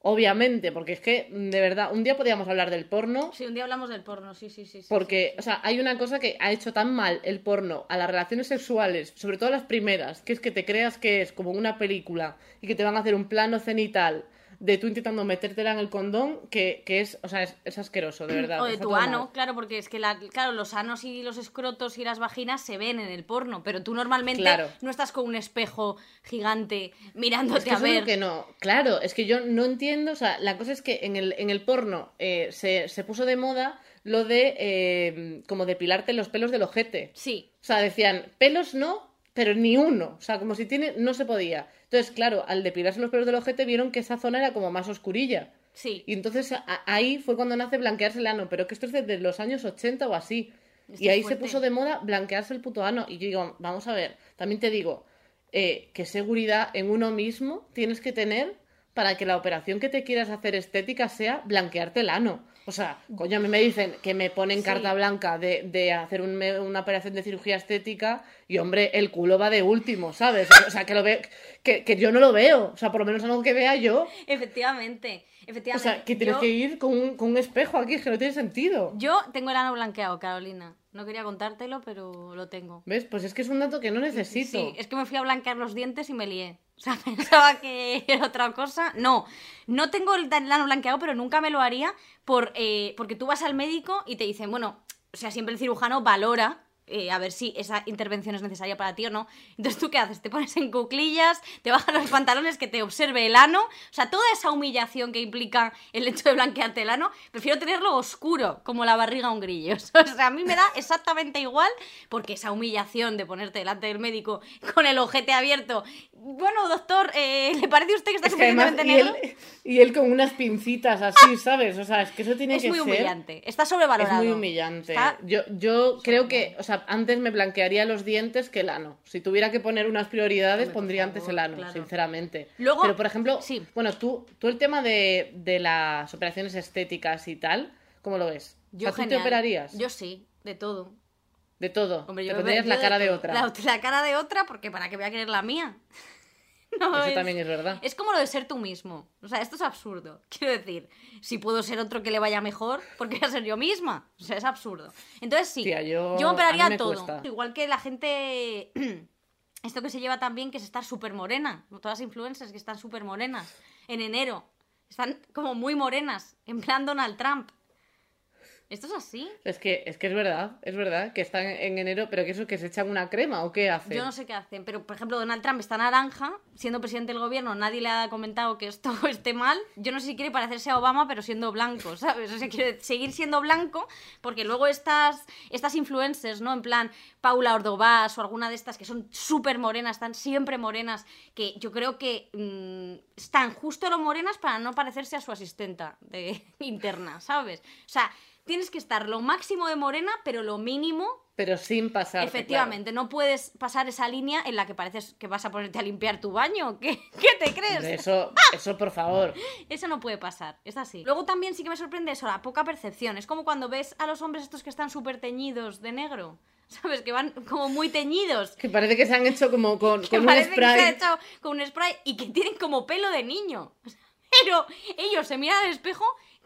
Obviamente, porque es que, de verdad, un día podríamos hablar del porno. Sí, un día hablamos del porno, sí, sí, sí. sí, Porque, sí, o sea, hay una cosa que ha hecho tan mal el porno a las relaciones sexuales, sobre todo las primeras, que es que te creas que es como una película y que te van a hacer un plano cenital de tú intentando metértela en el condón, que, que es, o sea, es, es asqueroso, de verdad. O de tu ano, mal. claro, porque es que la, claro, los anos y los escrotos y las vaginas se ven en el porno, pero tú normalmente Claro. no estás con un espejo gigante mirándote Es que a ver. que no. Claro, es que yo no entiendo. O sea, la cosa es que en el, en el porno eh, se, se puso de moda lo de eh, como depilarte los pelos del ojete. Sí, O sea, decían, pelos no, pero ni uno. O sea, como si tiene, no se podía. Entonces, claro, al depilarse los pelos del ojete vieron que esa zona era como más oscurilla. sí. Y entonces a- ahí fue cuando nace blanquearse el ano, pero que esto es desde los años 80 o así. Y ahí se puso de moda blanquearse el puto ano. Y yo digo, vamos a ver, también te digo, eh, qué seguridad en uno mismo tienes que tener para que la operación que te quieras hacer estética sea blanquearte el ano. O sea, coño, a mí me dicen que me ponen Sí. carta blanca de, de hacer un una operación de cirugía estética y, hombre, el culo va de último, ¿sabes? O sea, que, lo ve, que, que yo no lo veo. O sea, por lo menos algo que vea yo. Efectivamente, O efectivamente. sea, que tienes yo, que ir con un, con un espejo aquí, que no tiene sentido. yo tengo el ano blanqueado, Carolina. No quería contártelo, pero lo tengo. ¿Ves? Pues es que es un dato que no necesito. Sí, es que me fui a blanquear los dientes y me lié. O sea, (laughs) pensaba que era otra cosa. No, no tengo el el ano blanqueado, pero nunca me lo haría por, eh, porque tú vas al médico y te dicen, bueno, o sea, siempre el cirujano valora eh, a ver si esa intervención es necesaria para ti o no. Entonces, ¿tú qué haces? Te pones en cuclillas, te bajan los pantalones, que te observe el ano. O sea, toda esa humillación que implica el hecho de blanquearte el ano, prefiero tenerlo oscuro, como la barriga a un grillo. (laughs) O sea, a mí me da exactamente igual, porque esa humillación de ponerte delante del médico con el ojete abierto. Bueno, doctor, eh, ¿le parece a usted que está Es que además, suficientemente y negro? él, y él con unas pincitas así, ¿sabes? O sea, es que eso tiene Es que muy ser... humillante. Está Es sobrevalorado. muy humillante. Está- Yo, yo creo que, o sea, antes me blanquearía los dientes que el ano. Si tuviera que poner unas prioridades, Hombre, pondría favor, antes el ano, claro. sinceramente. Luego- Pero, por ejemplo, sí. bueno, tú, tú el tema de, de las operaciones estéticas y tal, ¿cómo lo ves? Yo o sea, ¿tú te operarías? Yo sí, de todo. De todo. Hombre, te yo pondrías yo la cara de otra. La, la cara de otra, porque para que voy a querer la mía. (laughs) No, Eso es- también es verdad. Es como lo de ser tú mismo. O sea, esto es absurdo. (laughs) Quiero decir, si puedo ser otro que le vaya mejor, ¿por qué voy a ser yo misma? O sea, es absurdo. Entonces sí, Tía, yo- me operaría a mí me todo. cuesta. Igual que la gente... (clears throat) Esto que se lleva también, que es estar súper morena. Todas las influencers que están súper morenas. En enero. Están como muy morenas. En plan Donald Trump. ¿Esto es así? Es que, es que es verdad, es verdad, que están en enero, pero que eso que se echan una crema o qué hacen. Yo no sé qué hacen, pero por ejemplo Donald Trump está naranja, siendo presidente del gobierno, nadie le ha comentado que esto (laughs) esté mal. Yo no sé si quiere parecerse a Obama, pero siendo blanco, (laughs) ¿sabes? O sea, quiere seguir siendo blanco, porque luego estas, estas influencers, ¿no? En plan Paula Ordovás o alguna de estas que son súper morenas, están siempre morenas, que yo creo que mm, están justo lo morenas para no parecerse a su asistenta de (laughs) interna, ¿sabes? O sea, tienes que estar lo máximo de morena, pero lo mínimo Pero sin pasar. Efectivamente, no puedes pasar esa línea en la que pareces que vas a ponerte a limpiar tu baño. (laughs) ¿Qué, qué te crees? Eso, (laughs) eso, por favor. Eso no puede pasar, es así. Luego también sí que me sorprende eso, la poca percepción. Es como cuando ves a los hombres estos que están súper teñidos de negro. (laughs) ¿Sabes? Que van como muy teñidos. Que parece que se han hecho como con, Que con un parece que se ha spray. hecho con un spray y que tienen como pelo de niño. Pero ellos se miran al espejo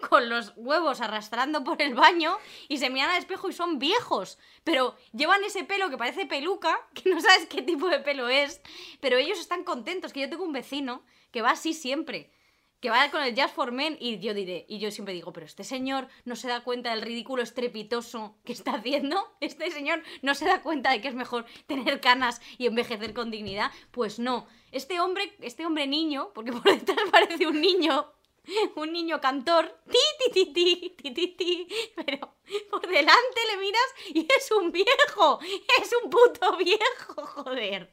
con los huevos arrastrando por el baño y se miran al espejo y son viejos. Pero llevan ese pelo que parece peluca, (laughs) que no sabes qué tipo de pelo es, pero ellos están contentos. Que yo tengo un vecino que va así siempre. Que va con el Jazz for Men y yo diré, y yo siempre digo, pero este señor no se da cuenta del ridículo estrepitoso que está haciendo. (laughs) Este señor no se da cuenta de que es mejor tener canas y envejecer con dignidad. Pues no. Este hombre, este hombre niño, porque por detrás (laughs) parece un niño, (laughs) un niño cantor, ti, ti, pero por delante le miras y es un viejo, es un puto viejo, joder.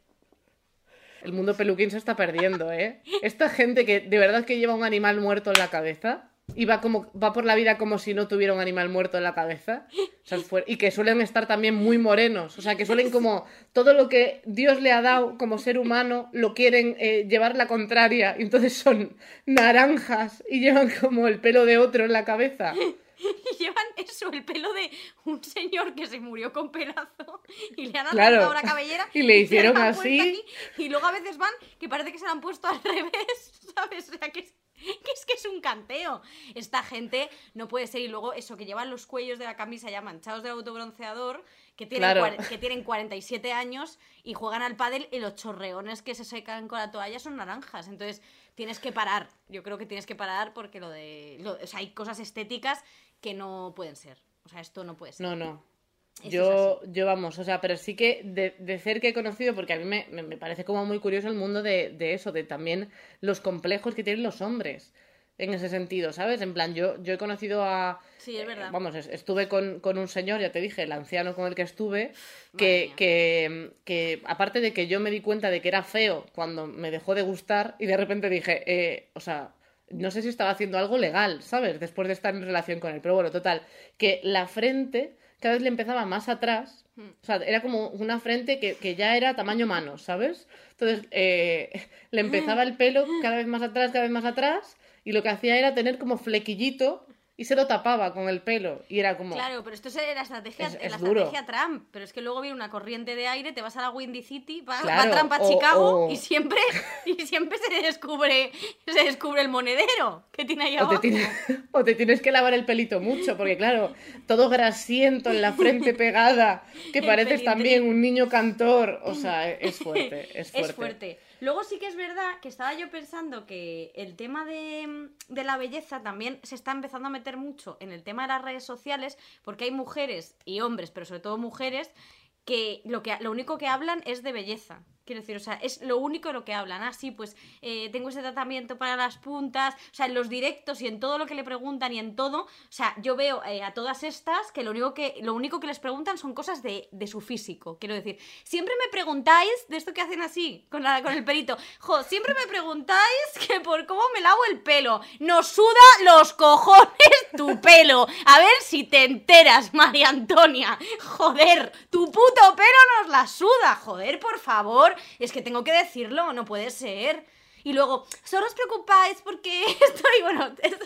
El mundo peluquín se está perdiendo, ¿eh? Esta gente que de verdad que lleva un animal muerto en la cabeza y va, como, va por la vida como si no tuviera un animal muerto en la cabeza. O sea, y que suelen estar también muy morenos. O sea, que suelen como todo lo que Dios le ha dado como ser humano lo quieren eh, llevar la contraria. Y entonces son naranjas y llevan como el pelo de otro en la cabeza. (laughs) Y llevan eso, el pelo de un señor que se murió con pelazo y le han Claro. arrancado la cabellera Y le hicieron así. aquí, y luego a veces van que parece que se la han puesto al (laughs) revés, ¿sabes? O sea, que (laughs) que es que es un canteo. Esta gente no puede ser. Y luego eso, que llevan los cuellos de la camisa ya manchados de autobronceador, que tienen, Claro. que tienen 47 años y juegan al pádel y los chorreones que se secan con la toalla son naranjas. Entonces tienes que parar. Yo creo que tienes que parar porque lo de... lo- o sea, hay cosas estéticas que no pueden ser. O sea, esto no puede ser. No, no. Yo, yo vamos, o sea, pero sí que de, de cerca he conocido, porque a mí me, me- parece como muy curioso el mundo de, de eso, de también los complejos que tienen los hombres en ese sentido, ¿sabes? En plan, yo, yo he conocido a... Sí, es eh, verdad. vamos, es- estuve con, con un señor, ya te dije, el anciano con el que estuve, que, que, que aparte de que yo me di cuenta de que era feo cuando me dejó de gustar y de repente dije, eh, o sea, no sé si estaba haciendo algo legal, ¿sabes? Después de estar en relación con él. Pero bueno, total, que la frente cada vez le empezaba más atrás. Hmm. O sea, era como una frente que, que ya era tamaño mano, ¿sabes? Entonces, eh, (laughs) le empezaba el pelo cada vez más atrás, cada vez más atrás, y lo que hacía era tener como flequillito y se lo tapaba con el pelo. Y era como... Claro, pero esto es la estrategia, Es- es la duro. estrategia Trump. Pero es que luego viene una corriente de aire, te vas a la Windy City, va, Claro, va Trump a o- Chicago o- y siempre (laughs) y siempre se descubre se descubre el monedero que tiene ahí O te, abajo. (laughs) o te tienes que lavar el pelito mucho, porque claro, todo grasiento en la frente (laughs) pegada, que pareces también un niño cantor. O sea, es fuerte, es fuerte. Es fuerte. Luego sí que es verdad que estaba yo pensando que el tema de, de la belleza también se está empezando a meter mucho en el tema de las redes sociales, porque hay mujeres y hombres, pero sobre todo mujeres, que lo, que lo único que hablan es de belleza. Quiero decir, o sea, es lo único de lo que hablan. Ah, sí, pues eh, tengo ese tratamiento para las puntas. O sea, en los directos y en todo lo que le preguntan y en todo. O sea, yo veo eh, a todas estas que lo único que, lo único que les preguntan son cosas de, de su físico. Quiero decir, siempre me preguntáis de esto que hacen así, con, la, con el pelito. Jo, siempre me preguntáis (laughs) que por cómo me lavo el pelo. Nos suda los cojones (laughs) tu pelo. A ver si te enteras, María Antonia. Joder, tu puto pelo nos la suda. Joder, por favor. Es que tengo que decirlo, no puede ser. Y luego, solo os preocupáis porque (laughs) estoy, bueno, es-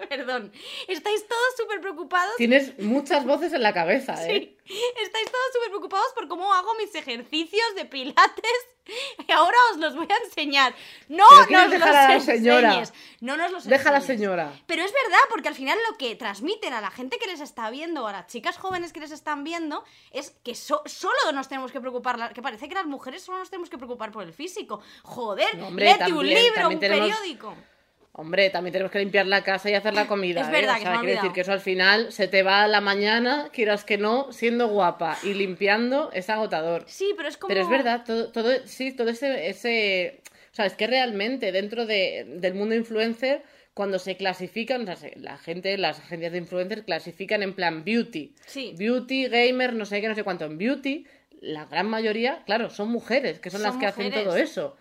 (laughs) perdón, estáis todos súper preocupados Tienes muchas voces en la cabeza, ¿eh? Sí, estáis todos súper preocupados por cómo hago mis ejercicios de pilates (laughs) y ahora os los voy a enseñar. No nos los dejar a la señora. enseñes. No nos los Deja a la señora. Pero es verdad, porque al final lo que transmiten a la gente que les está viendo, o a las chicas jóvenes que les están viendo, es que so- solo nos tenemos que preocupar, que parece que las mujeres solo nos tenemos que preocupar por el físico. Joder, No, hombre, léete un libro, un tenemos- periódico. Hombre, también tenemos que limpiar la casa y hacer la comida. Es ¿eh? verdad, O que sea, se me ha quiero decir que eso al final se te va a la mañana, quieras que no, siendo guapa y limpiando es agotador. Sí, pero es como... Pero es verdad, todo, todo sí, todo ese, ese... O sea, es que realmente dentro de- del mundo influencer, cuando se clasifican, o sea, se- la gente, las agencias de influencers clasifican en plan beauty. Sí. Beauty, gamer, no sé qué, no sé cuánto. En beauty, la gran mayoría, claro, son mujeres, que son, Son las que hacen todo eso.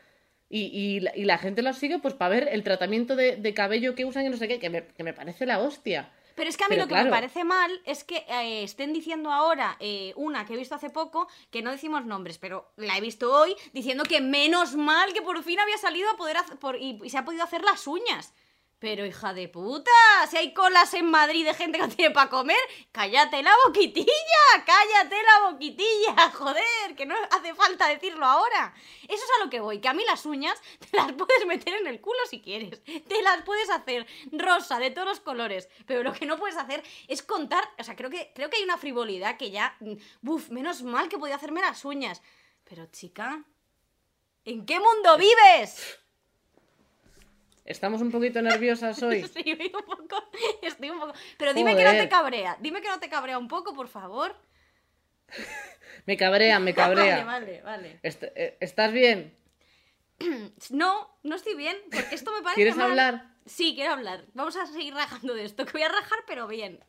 Y, y, la- y la gente lo sigue pues para ver el tratamiento de, de cabello que usan y no sé qué, que me, que me parece la hostia. Pero es que a mí Pero lo que me parece mal es que eh, estén diciendo ahora eh, una que he visto hace poco, que no decimos nombres, pero la he visto hoy, diciendo que menos mal que por fin había salido a poder hacer, por- y, y se ha podido hacer las uñas. Pero hija de puta, si hay colas en Madrid de gente que no tiene para comer, cállate la boquitilla, cállate la boquitilla, (laughs) joder, que no hace falta decirlo ahora. Eso es a lo que voy, que a mí las uñas (laughs) te las puedes meter en el culo si quieres, te las puedes hacer rosa, de todos los colores, pero lo que no puedes hacer es contar, o sea, creo que, creo que hay una frivolidad que ya, buf, menos mal que podía hacerme las uñas. Pero chica, ¿en qué mundo vives? Estamos un poquito nerviosas (laughs) hoy. Sí, estoy un poco, estoy un poco. Pero dime que no te cabrea. Dime que no te cabrea un poco, por favor. (laughs) Me cabrea, me cabrea. (laughs) Vale, vale, vale. Est- eh, ¿Estás bien? (clears throat) No, no estoy bien, porque esto me parece ¿Quieres mal. hablar? Sí, quiero hablar. Vamos a seguir rajando de esto, que voy a rajar, pero bien.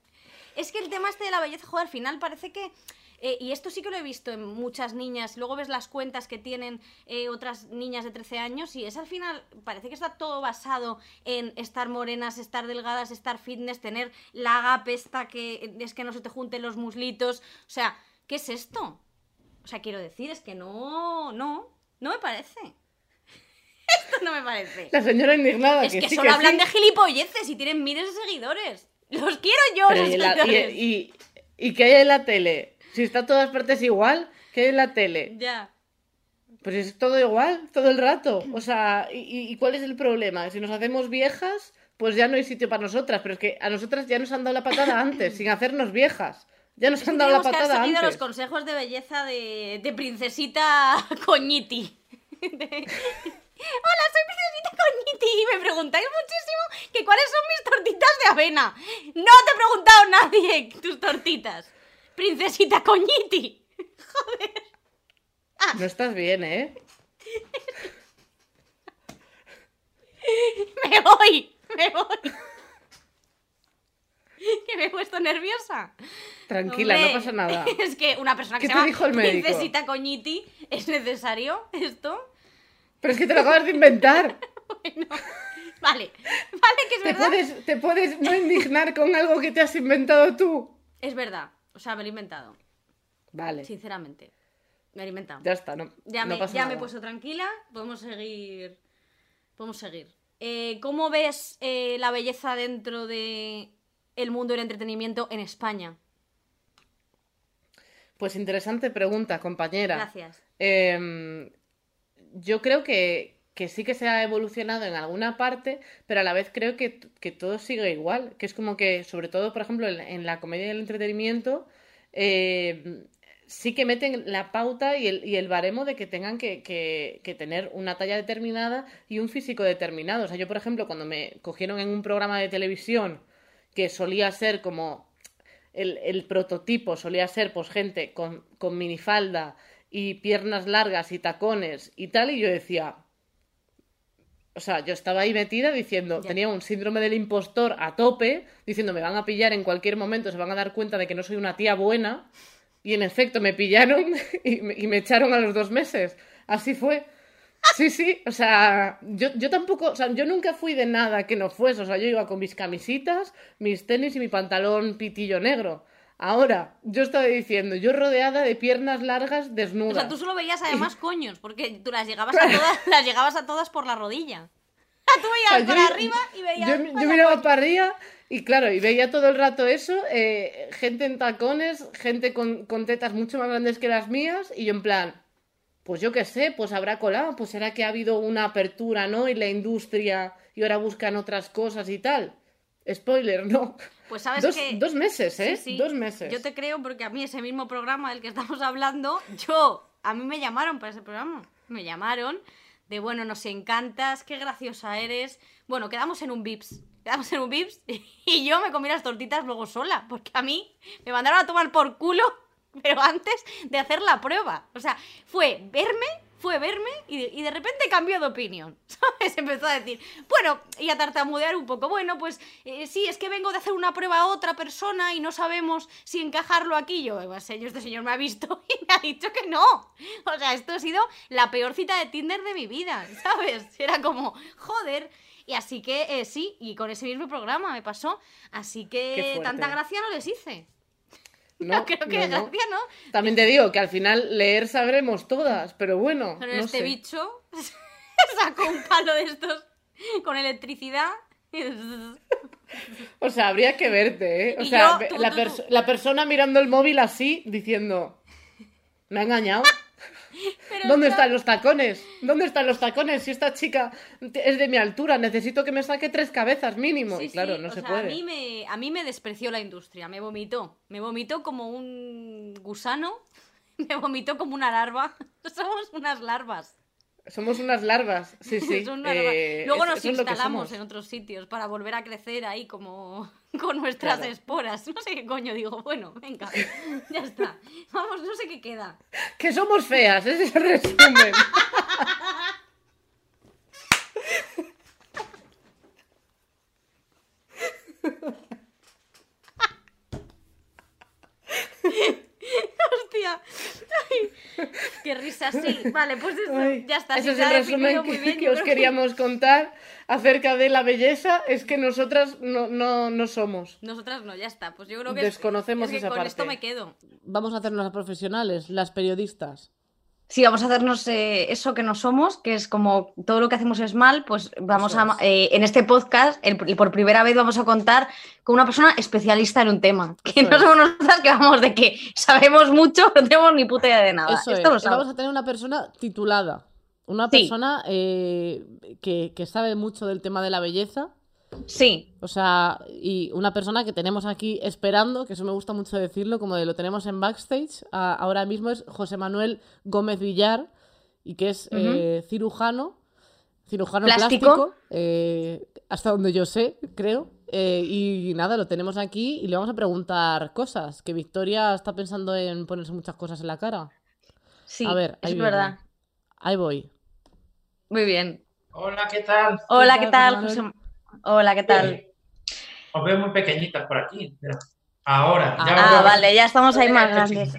Es que el tema este de la belleza, joder, al final parece que... eh, y esto sí que lo he visto en muchas niñas. Luego ves las cuentas que tienen eh, otras niñas de 13 años y es al final, parece que está todo basado en estar morenas, estar delgadas, estar fitness, tener la agape esta que es que no se te junten los muslitos. O sea, ¿qué es esto? O sea, quiero decir, es que no, no, no me parece. (laughs) Esto no me parece. La señora indignada. Es que, sí, solo hablan sí. de gilipolleces y tienen miles de seguidores. Los quiero yo, los ¿y, la- y, seguidores. y, y qué hay en la tele? Si está a todas partes igual, ¿qué hay en la tele? Ya. Pues es todo igual, todo el rato. O sea, ¿y, y cuál es el problema? Si nos hacemos viejas, pues ya no hay sitio para nosotras. Pero es que a nosotras ya nos han dado la patada antes, sin hacernos viejas. Ya nos han dado la Tenemos que patada seguido antes. los consejos de belleza de, de princesita (laughs) Coñiti. De- Hola, soy princesita Coñiti y me preguntáis muchísimo que cuáles son mis tortitas de avena. No te ha preguntado nadie tus tortitas. Princesita Coñiti. No estás bien, ¿eh? (laughs) Me voy, me voy. (laughs) Que me he puesto nerviosa. Tranquila, Hombre, no pasa nada. (laughs) Es que una persona que ¿Qué se te llama dijo el médico? Princesita Coñiti, ¿es necesario esto? Pero es que te lo acabas de inventar. Bueno, vale, vale que es Te verdad. puedes, te puedes no indignar con algo que te has inventado tú. Es verdad, o sea, me lo he inventado, Vale, sinceramente. Me lo he inventado. ya está, no, Ya, no me, pasa ya me nada. he puesto tranquila, podemos seguir. Podemos seguir. Eh, ¿Cómo ves eh, la belleza dentro de el mundo del entretenimiento en España? Pues interesante pregunta, compañera. Gracias. Eh, yo creo que, que sí que se ha evolucionado en alguna parte, pero a la vez creo que, que todo sigue igual. Que es como que, sobre todo, por ejemplo, en, la comedia y el entretenimiento, eh, sí que meten la pauta y el, y el baremo de que tengan que, que- que tener una talla determinada y un físico determinado. O sea, yo, por ejemplo, cuando me cogieron en un programa de televisión que solía ser como el, el prototipo solía ser pues gente con, con minifalda y piernas largas y tacones y tal, y yo decía, o sea, yo estaba ahí metida diciendo, Ya. tenía un síndrome del impostor a tope, diciendo, me van a pillar en cualquier momento, se van a dar cuenta de que no soy una tía buena, y en efecto me pillaron (laughs) y me, y me echaron a los dos meses. Así fue. Sí, sí, o sea, yo, yo tampoco, o sea, yo nunca fui de nada que no fuese, o sea, yo iba con mis camisitas, mis tenis y mi pantalón pitillo negro. Ahora, yo estaba diciendo, yo rodeada de piernas largas O desnudas. sea, tú solo veías además (laughs) coños, porque tú las llegabas a todas, (laughs) las llegabas a todas por la rodilla. (laughs) Tú O sea, veías yo- para arriba y veías. Yo, para yo miraba para arriba y claro, y veía todo el rato eso, eh, gente en tacones, gente con, con tetas mucho más grandes que las mías, y yo en plan, pues yo qué sé, pues habrá colado, pues será que ha habido una apertura, ¿no? Y la industria, y ahora buscan otras cosas y tal. Spoiler, no. Pues sabes Dos, que. dos meses, ¿eh? Sí, sí. Dos meses. Yo te creo porque a mí ese mismo programa del que estamos hablando, yo, a mí me llamaron para ese programa. Me llamaron de, bueno, nos encantas, qué graciosa eres. Bueno, quedamos en un Vips. Quedamos en un Vips (laughs) y yo me comí las tortitas luego sola, porque a mí me mandaron a tomar por culo, (laughs) pero antes de hacer la prueba. O sea, fue verme, fue verme y de, y de repente cambió de opinión. (laughs) ¿Sabes? Empezó a decir, bueno, y a tartamudear un poco. Bueno, pues eh, sí, es que vengo de hacer una prueba a otra persona y no sabemos si encajarlo aquí. Yo, "Eh, señor, este señor me ha visto (laughs) y me ha dicho que no. O sea, esto ha sido la peor cita de Tinder de mi vida, (laughs) ¿sabes? Era como, joder. Y así que eh, sí, y con ese mismo programa me pasó. Así que tanta gracia no les hice. No, No, (laughs) creo que no, gracia no. También te digo que al final leer sabremos todas, pero bueno, Pero no este sé. bicho (laughs) sacó un palo de estos con electricidad. O sea, habría que verte, ¿eh? O Y sea, yo, ve- tú, la, tú, pers- tú. la persona mirando el móvil así, diciendo, me ha engañado. (laughs) Pero ¿Dónde están los tacones? ¿Dónde están los tacones? Si esta chica es de mi altura, necesito que me saque tres cabezas mínimo. Sí, y claro, sí, no o se sea, puede. A mí, me, a mí me despreció la industria, me vomitó. Me vomitó como un gusano, (laughs) me vomitó como una larva. (laughs) Somos unas larvas. Somos unas larvas, sí, (laughs) sí. Larvas. eh, Luego es- nos instalamos en otros sitios para volver a crecer ahí como (laughs) con nuestras Claro. esporas. No sé qué coño digo. Bueno, venga, ya está. Vamos, no sé qué queda. Que somos feas, ese es el resumen. (laughs) Hostia. Ay, qué risa, sí. (laughs) Vale, pues eso, Ay, ya está. Ese es se ha el resumen definido que, muy bien, que os queríamos contar acerca de la belleza. Es que nosotras no, no, no somos. Nosotras no, ya está. Pues yo creo que Desconocemos es que esa con parte. esto me quedo. Vamos a hacernos las profesionales, las periodistas. Sí, vamos a hacernos eh, eso que no somos, que es como todo lo que hacemos es mal, pues vamos Eso a, eh, en este podcast, el- por primera vez vamos a contar con una persona especialista en un tema. (laughs) Que Eso no somos nosotras que vamos de que sabemos mucho, (laughs) no tenemos ni puta idea de nada. Eso Esto lo es. sabes. Vamos a tener una persona titulada. Una Sí. persona eh, que, que sabe mucho del tema de la belleza. Sí, O sea, y una persona que tenemos aquí esperando, que eso me gusta mucho decirlo, como de lo tenemos en backstage, a- ahora mismo es José Manuel Gómez Villar, y que es eh, cirujano, cirujano Plástico. plástico, eh, hasta donde yo sé, creo. Eh, y nada, lo tenemos aquí y le vamos a preguntar cosas, que Victoria está pensando en ponerse muchas cosas en la cara. sí, A ver, ahí es viene. verdad. Ahí voy. Muy bien. Hola, ¿qué tal? Hola, tal, ¿qué tal, José José? Hola, ¿qué tal? Os veo muy pequeñitas por aquí. Ahora, ya Ah, vale, ya estamos ahí más grandes.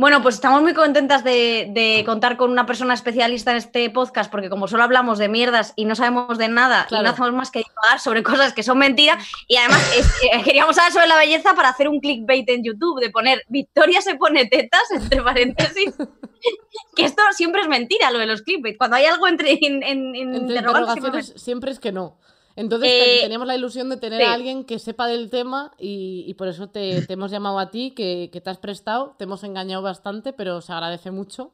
Bueno, pues estamos muy contentas de, de contar con una persona especialista en este podcast, porque como solo hablamos de mierdas y no sabemos de nada y no hacemos más que divagar sobre cosas que son mentiras, y además es (laughs) queríamos hablar sobre la belleza para hacer un clickbait en YouTube, de poner Victoria se pone tetas, (laughs) entre paréntesis, (laughs) que esto siempre es mentira, lo de los clickbait. Cuando hay algo entre, en, en- interrogaciones siempre es que no. Entonces Eh, te- teníamos la ilusión de tener sí. a alguien que sepa del tema y, y por eso te, te hemos llamado a ti, que, que te has prestado, te hemos engañado bastante, pero se agradece mucho.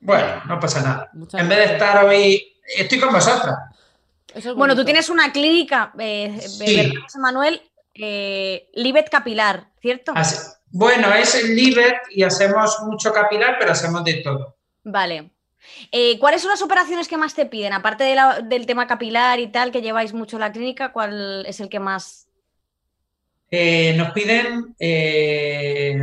Bueno, no pasa nada. Muchas En vez de estar hoy, estoy con vosotras. Es Bueno, tú tienes una clínica, eh, Sí. ¿verdad, José Manuel? Eh, Libet Capilar, ¿cierto? Así- bueno, es el Libet y hacemos mucho capilar, pero hacemos de todo. Vale. Eh, ¿Cuáles son las operaciones que más te piden? Aparte de la- del tema capilar y tal, que lleváis mucho en la clínica, ¿cuál es el que más? Eh, nos piden eh,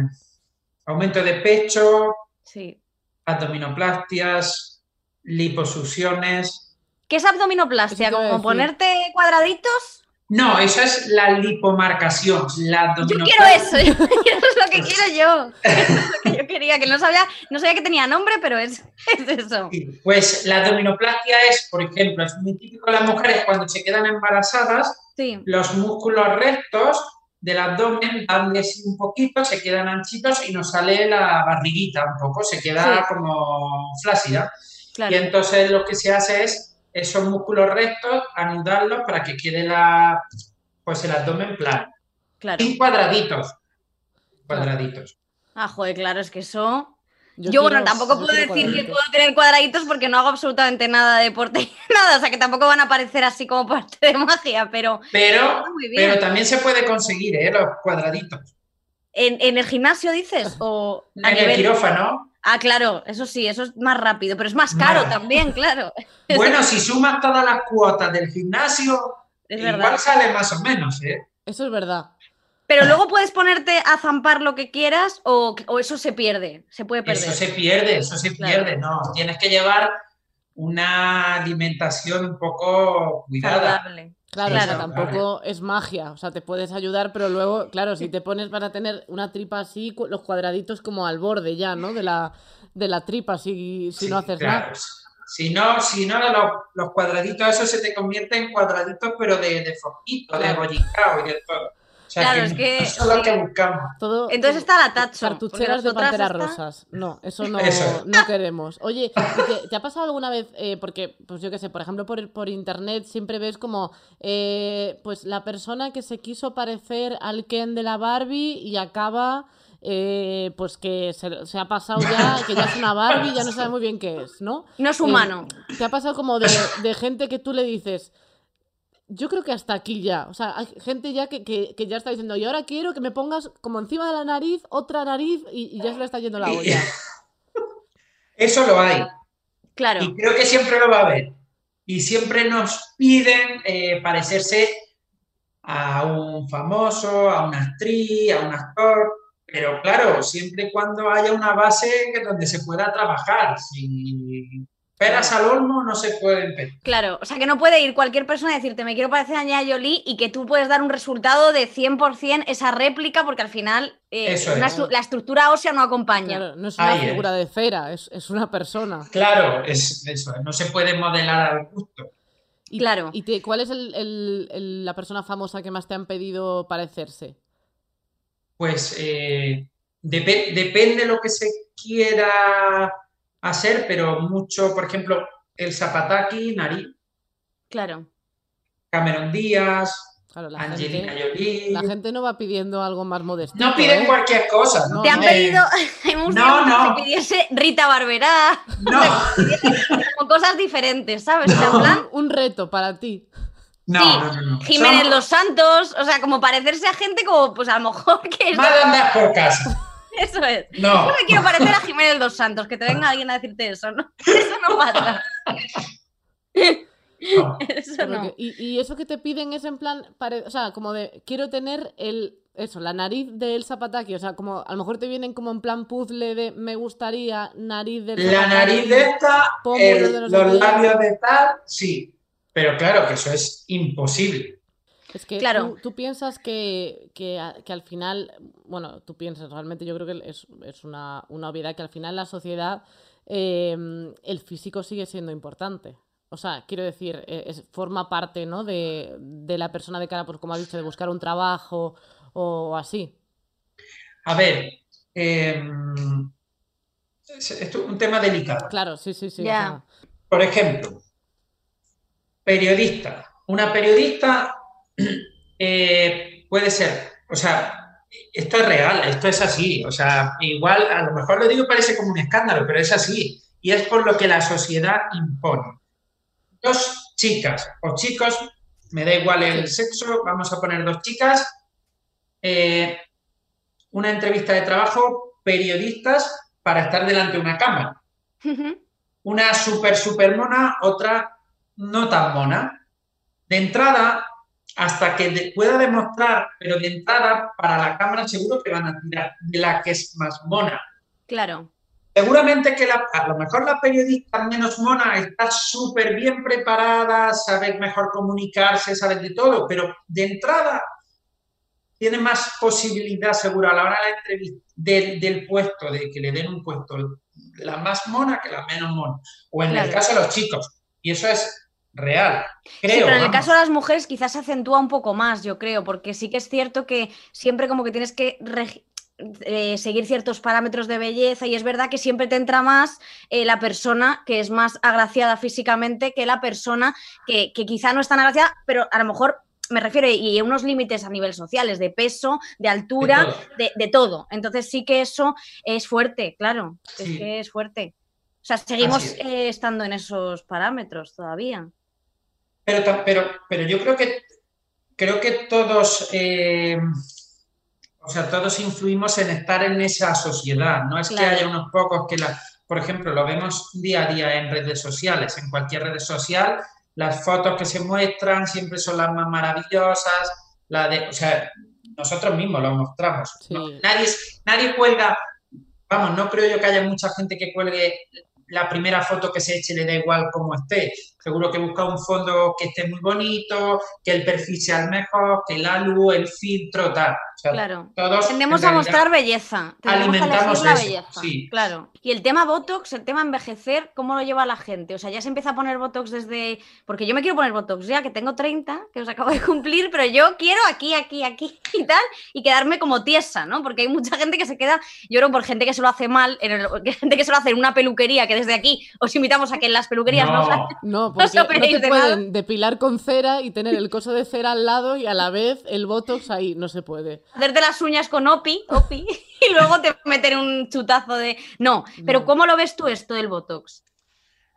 aumento de pecho, Sí. abdominoplastias, liposucciones. ¿Qué es abdominoplastia? ¿Como ponerte cuadraditos? No, eso es la lipomarcación. La Yo quiero eso, (laughs) eso es lo que quiero yo. (laughs) Eso es lo que yo quería, que no sabía, no sabía que tenía nombre, pero es, (laughs) es eso. Pues la abdominoplastia es, por ejemplo, es muy típico de las mujeres cuando se quedan embarazadas, Sí, los músculos rectos del abdomen dan de sí un poquito, se quedan anchitos y nos sale la barriguita un poco, se queda Sí. como flácida. claro. Y entonces lo que se hace es esos músculos rectos anudarlos para que quede la, pues el abdomen plano. claro. Y cuadraditos. Cuadraditos. Ah, joder, claro, es que eso. Yo, quiero- bueno, tampoco yo puedo decir que puedo tener cuadraditos porque no hago absolutamente nada de deporte, (laughs) nada, o sea que tampoco van a aparecer así como parte de magia, pero Pero, pero también se puede conseguir, ¿eh? Los cuadraditos. ¿En, en el gimnasio dices? ¿O a En el nivel- quirófano. Ah, claro, eso sí, eso es más rápido, pero es más caro Más. también, claro. (laughs) Bueno, si sumas todas las cuotas del gimnasio, Es igual verdad. sale más o menos, ¿eh? Eso es verdad. Pero luego puedes ponerte a zampar lo que quieras o, o eso se pierde, se puede perder. Eso se pierde, eso se Claro. pierde, no. Tienes que llevar una alimentación un poco cuidada. Claro, Saludable. o sea, Claro. tampoco es magia. O sea, te puedes ayudar, pero luego, claro, si te pones para tener una tripa así, los cuadraditos como al borde ya, ¿no? De la, de la tripa, si, si Sí, no haces claro. nada. Si no, si no los, los cuadraditos, eso se te convierte en cuadraditos, pero de, de foquito, de bollicao y de todo. O sea, Claro, que es que- eso es lo sí. que buscamos. Todo, Entonces está la tacho. Cartucheras de panteras rosas. No, eso no, Eso. no queremos. Oye, ¿y ¿te, te ha pasado alguna vez? eh, porque, pues yo qué sé, por ejemplo, por, por internet siempre ves como, eh, pues la persona que se quiso parecer al Ken de la Barbie y acaba, eh, pues que se, se ha pasado ya, que ya es una Barbie, ya no sabe muy bien qué es, ¿no? No es Eh, humano. ¿Te ha pasado como de, de gente que tú le dices, yo creo que hasta aquí ya? O sea, hay gente ya que, que- que ya está diciendo, y ahora quiero que me pongas como encima de la nariz otra nariz y, y ya se le está yendo la olla. (laughs) Eso lo hay. Claro. Y creo que siempre lo va a haber. Y siempre nos piden eh, parecerse a un famoso, a una actriz, a un actor. Pero claro, siempre y cuando haya una base que donde se pueda trabajar. Si peras al olmo no se pueden pedir. Claro, o sea que no puede ir cualquier persona a decirte me quiero parecer a Angelina Jolie y que tú puedes dar un resultado de 100% esa réplica porque al final eh, Eso es. la estructura ósea no acompaña. Claro, no es una Ahí es. figura de cera, es, es una persona. Claro, es eso, no se puede modelar al gusto. Y, Claro. ¿Y te- cuál es el- el- el- la persona famosa que más te han pedido parecerse? Pues eh, depe- depende lo que se quiera hacer, pero mucho, por ejemplo, el Zapataki, nariz, Claro. Cameron Díaz, Claro, la Angelina gente, Jolie. la gente no va pidiendo algo más modesto. No piden cualquier cosa. No, Te han no. pedido, hemos No, dicho no. que pidiese Rita Barberá, No, (laughs) como cosas diferentes, ¿sabes? O sea, en plan, Un reto para ti. no, Sí, no, no, no. Jiménez Los Santos, o sea, como parecerse a gente como, pues a lo mejor que es... mal andar por casa. (laughs) Eso es. No, No me quiero parecer a Jiménez Dos Santos, que te venga alguien a decirte eso, ¿no? (laughs) Eso no pasa. no. (laughs) Eso no. que- y, y eso que te piden es en plan, pare- o sea, como de, quiero tener el, eso, la nariz del Zapataki, o sea, como, a lo mejor te vienen como en plan puzzle de, me gustaría nariz del La Zapataki, nariz de esta, el- de los labios de tal, sí. Pero claro que eso es imposible. Es que Claro. tú, tú piensas que, que, al final, bueno, tú piensas, realmente yo creo que es, es una, una obviedad que al final la sociedad, eh, el físico sigue siendo importante. O sea, quiero decir, eh, es- forma parte, ¿no? De, de la persona de cara, pues como has dicho, de buscar un trabajo o así. A ver, eh, es- esto es un tema delicado. Claro, sí, sí, sí. o Ya. sea, Por ejemplo, periodista. Una periodista eh, puede ser, o sea, esto es real, esto es así. O sea, igual, a lo mejor lo digo parece como un escándalo, pero es así. Y es por lo que la sociedad impone. Dos chicas o chicos, me da igual el sexo, vamos a poner dos chicas, eh, una entrevista de trabajo, periodistas para estar delante de una cámara una súper, súper mona, otra no tan mona. De entrada, hasta que pueda demostrar, pero de entrada, para la cámara seguro que van a tirar de la que es más mona. Claro. Seguramente que la- a lo mejor la periodista menos mona está súper bien preparada, sabe mejor comunicarse, sabe de todo, pero de entrada tiene más posibilidad seguro a la hora de la entrevista del, del puesto, de que le den un puesto, la más mona que la menos mona. O en el caso de los chicos. Y eso es real. Creo. Sí, pero en el caso de las mujeres quizás se acentúa un poco más, yo creo, porque sí que es cierto que siempre como que tienes que eh, seguir ciertos parámetros de belleza y es verdad que siempre te entra más eh, la persona que es más agraciada físicamente que la persona que, que quizá no es tan agraciada, pero a lo mejor me refiero y hay unos límites a nivel sociales, de peso, de De altura, todo. de, de todo. Entonces sí que eso es fuerte, claro, es que es fuerte. O sea, seguimos eh, estando en esos parámetros todavía. Pero, pero, pero yo creo que creo que todos, eh, o sea, todos influimos en estar en esa sociedad. No es que haya unos pocos que la, por ejemplo, lo vemos día a día en redes sociales, en cualquier red social, las fotos que se muestran siempre son las más maravillosas, la de, o sea, nosotros mismos lo mostramos. Sí. No- nadie, nadie cuelga, vamos, no creo yo que haya mucha gente que cuelgue la primera foto que se eche le da igual cómo esté. Seguro que busca un fondo que esté muy bonito, que el perfil sea el mejor, que la luz, el filtro, tal. O sea, Claro. todos Tendemos en a mostrar belleza. A alimentamos la eso, belleza. sí. Claro. Y el tema Botox, el tema envejecer, ¿cómo lo lleva la gente? O sea, ya se empieza a poner Botox desde. Porque yo me quiero poner Botox ya, que tengo 30, que os acabo de (laughs) cumplir, pero yo quiero aquí, aquí, aquí (laughs) y tal, y quedarme como tiesa, ¿no? Porque hay mucha gente que se queda. Yo creo por gente que se lo hace mal, en el- (laughs) gente que se lo hace en una peluquería, que desde aquí os invitamos a que en las peluquerías no, No, No, (laughs) porque no operéis te de pueden depilar con cera y tener el coso de cera al lado y a la vez el botox ahí, no se puede. hacerte las uñas con OPI, OPI (laughs) y luego te meter un chutazo de. No, pero No. ¿cómo lo ves tú esto del Botox?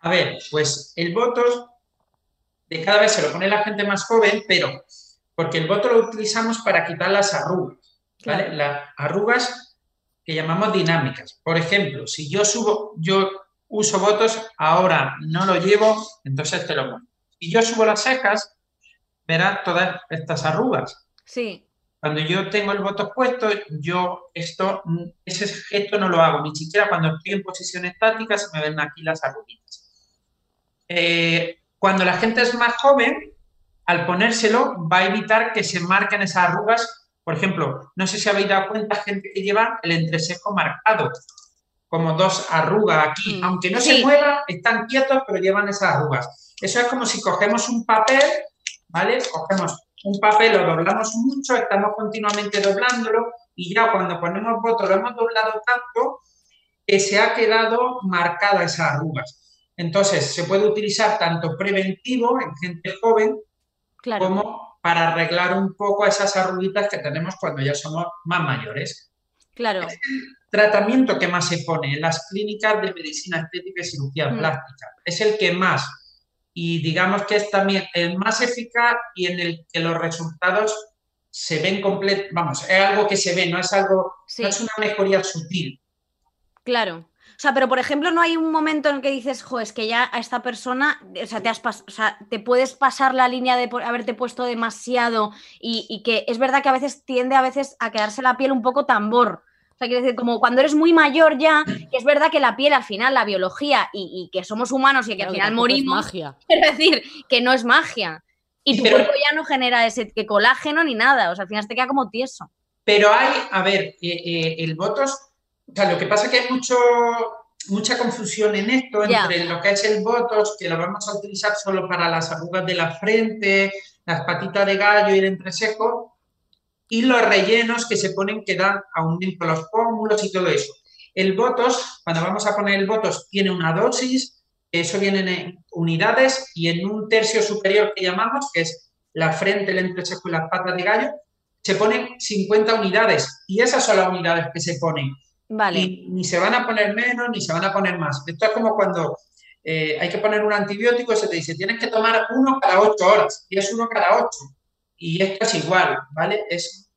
A ver, pues el Botox de cada vez se lo pone la gente más joven, pero porque el Botox lo utilizamos para quitar las arrugas, ¿vale? Claro. Las arrugas que llamamos dinámicas. Por ejemplo, si yo subo, yo uso Botox, ahora no lo llevo, entonces te lo muestro. Si yo subo las cejas, verás todas estas arrugas. Sí, Cuando yo tengo el Botox puesto, yo esto, mm, ese gesto no lo hago, ni siquiera cuando estoy en posición estática se me ven aquí las arruguitas. Eh, cuando la gente es más joven, al ponérselo va a evitar que se marquen esas arrugas. Por ejemplo, no sé si habéis dado cuenta, gente que lleva el entrecejo marcado, como dos arrugas aquí. Mm. Aunque no Sí. se muevan, están quietos, pero llevan esas arrugas. Eso es como si cogemos un papel, ¿vale? Cogemos un papel, lo doblamos mucho, estamos continuamente doblándolo, y ya cuando ponemos votos lo hemos doblado tanto que se ha quedado marcada esas arrugas. Entonces, se puede utilizar tanto preventivo en gente joven como para arreglar un poco esas arruguitas que tenemos cuando ya somos más mayores. Claro. Tratamiento que más se pone en las clínicas de medicina estética y cirugía Mm. plástica. Es el que más. Y digamos que es también el más eficaz y en el que los resultados se ven completos. Vamos, es algo que se ve, no es algo, Sí. no es una mejoría sutil. Claro. O sea, pero por ejemplo, no hay un momento en el que dices, jo, es que ya a esta persona, o sea, te, has pas- o sea, te puedes pasar la línea de haberte puesto demasiado y, y que es verdad que a veces tiende a veces a quedarse la piel un poco tambor. O sea, quiero decir, como cuando eres muy mayor ya, que es verdad que la piel al final, la biología y, y que somos humanos y que Claro, al que final es morimos, magia. (laughs) quiero decir, que no es magia. Y tu Pero- cuerpo ya no genera ese que colágeno ni nada, o sea, al final te queda como tieso. Pero hay, a ver, eh, eh, el Botox, o sea, lo que pasa es que hay mucho, mucha confusión en esto entre lo que es el Botox, que lo vamos a utilizar solo para las arrugas de la frente, las patitas de gallo y el entrecejo, y los rellenos que se ponen que dan aumento a los pómulos y todo eso. El Botox, cuando vamos a poner el Botox, tiene una dosis, eso viene en unidades y en un tercio superior que llamamos, que es la frente, el entrecejo y las patas de gallo, se ponen 50 unidades y esas son las unidades que se ponen. Vale. Y ni se van a poner menos ni se van a poner más. Esto es como cuando eh, hay que poner un antibiótico se te dice tienes que tomar uno cada ocho horas y es uno cada ocho. Y esto es igual, ¿vale? Es,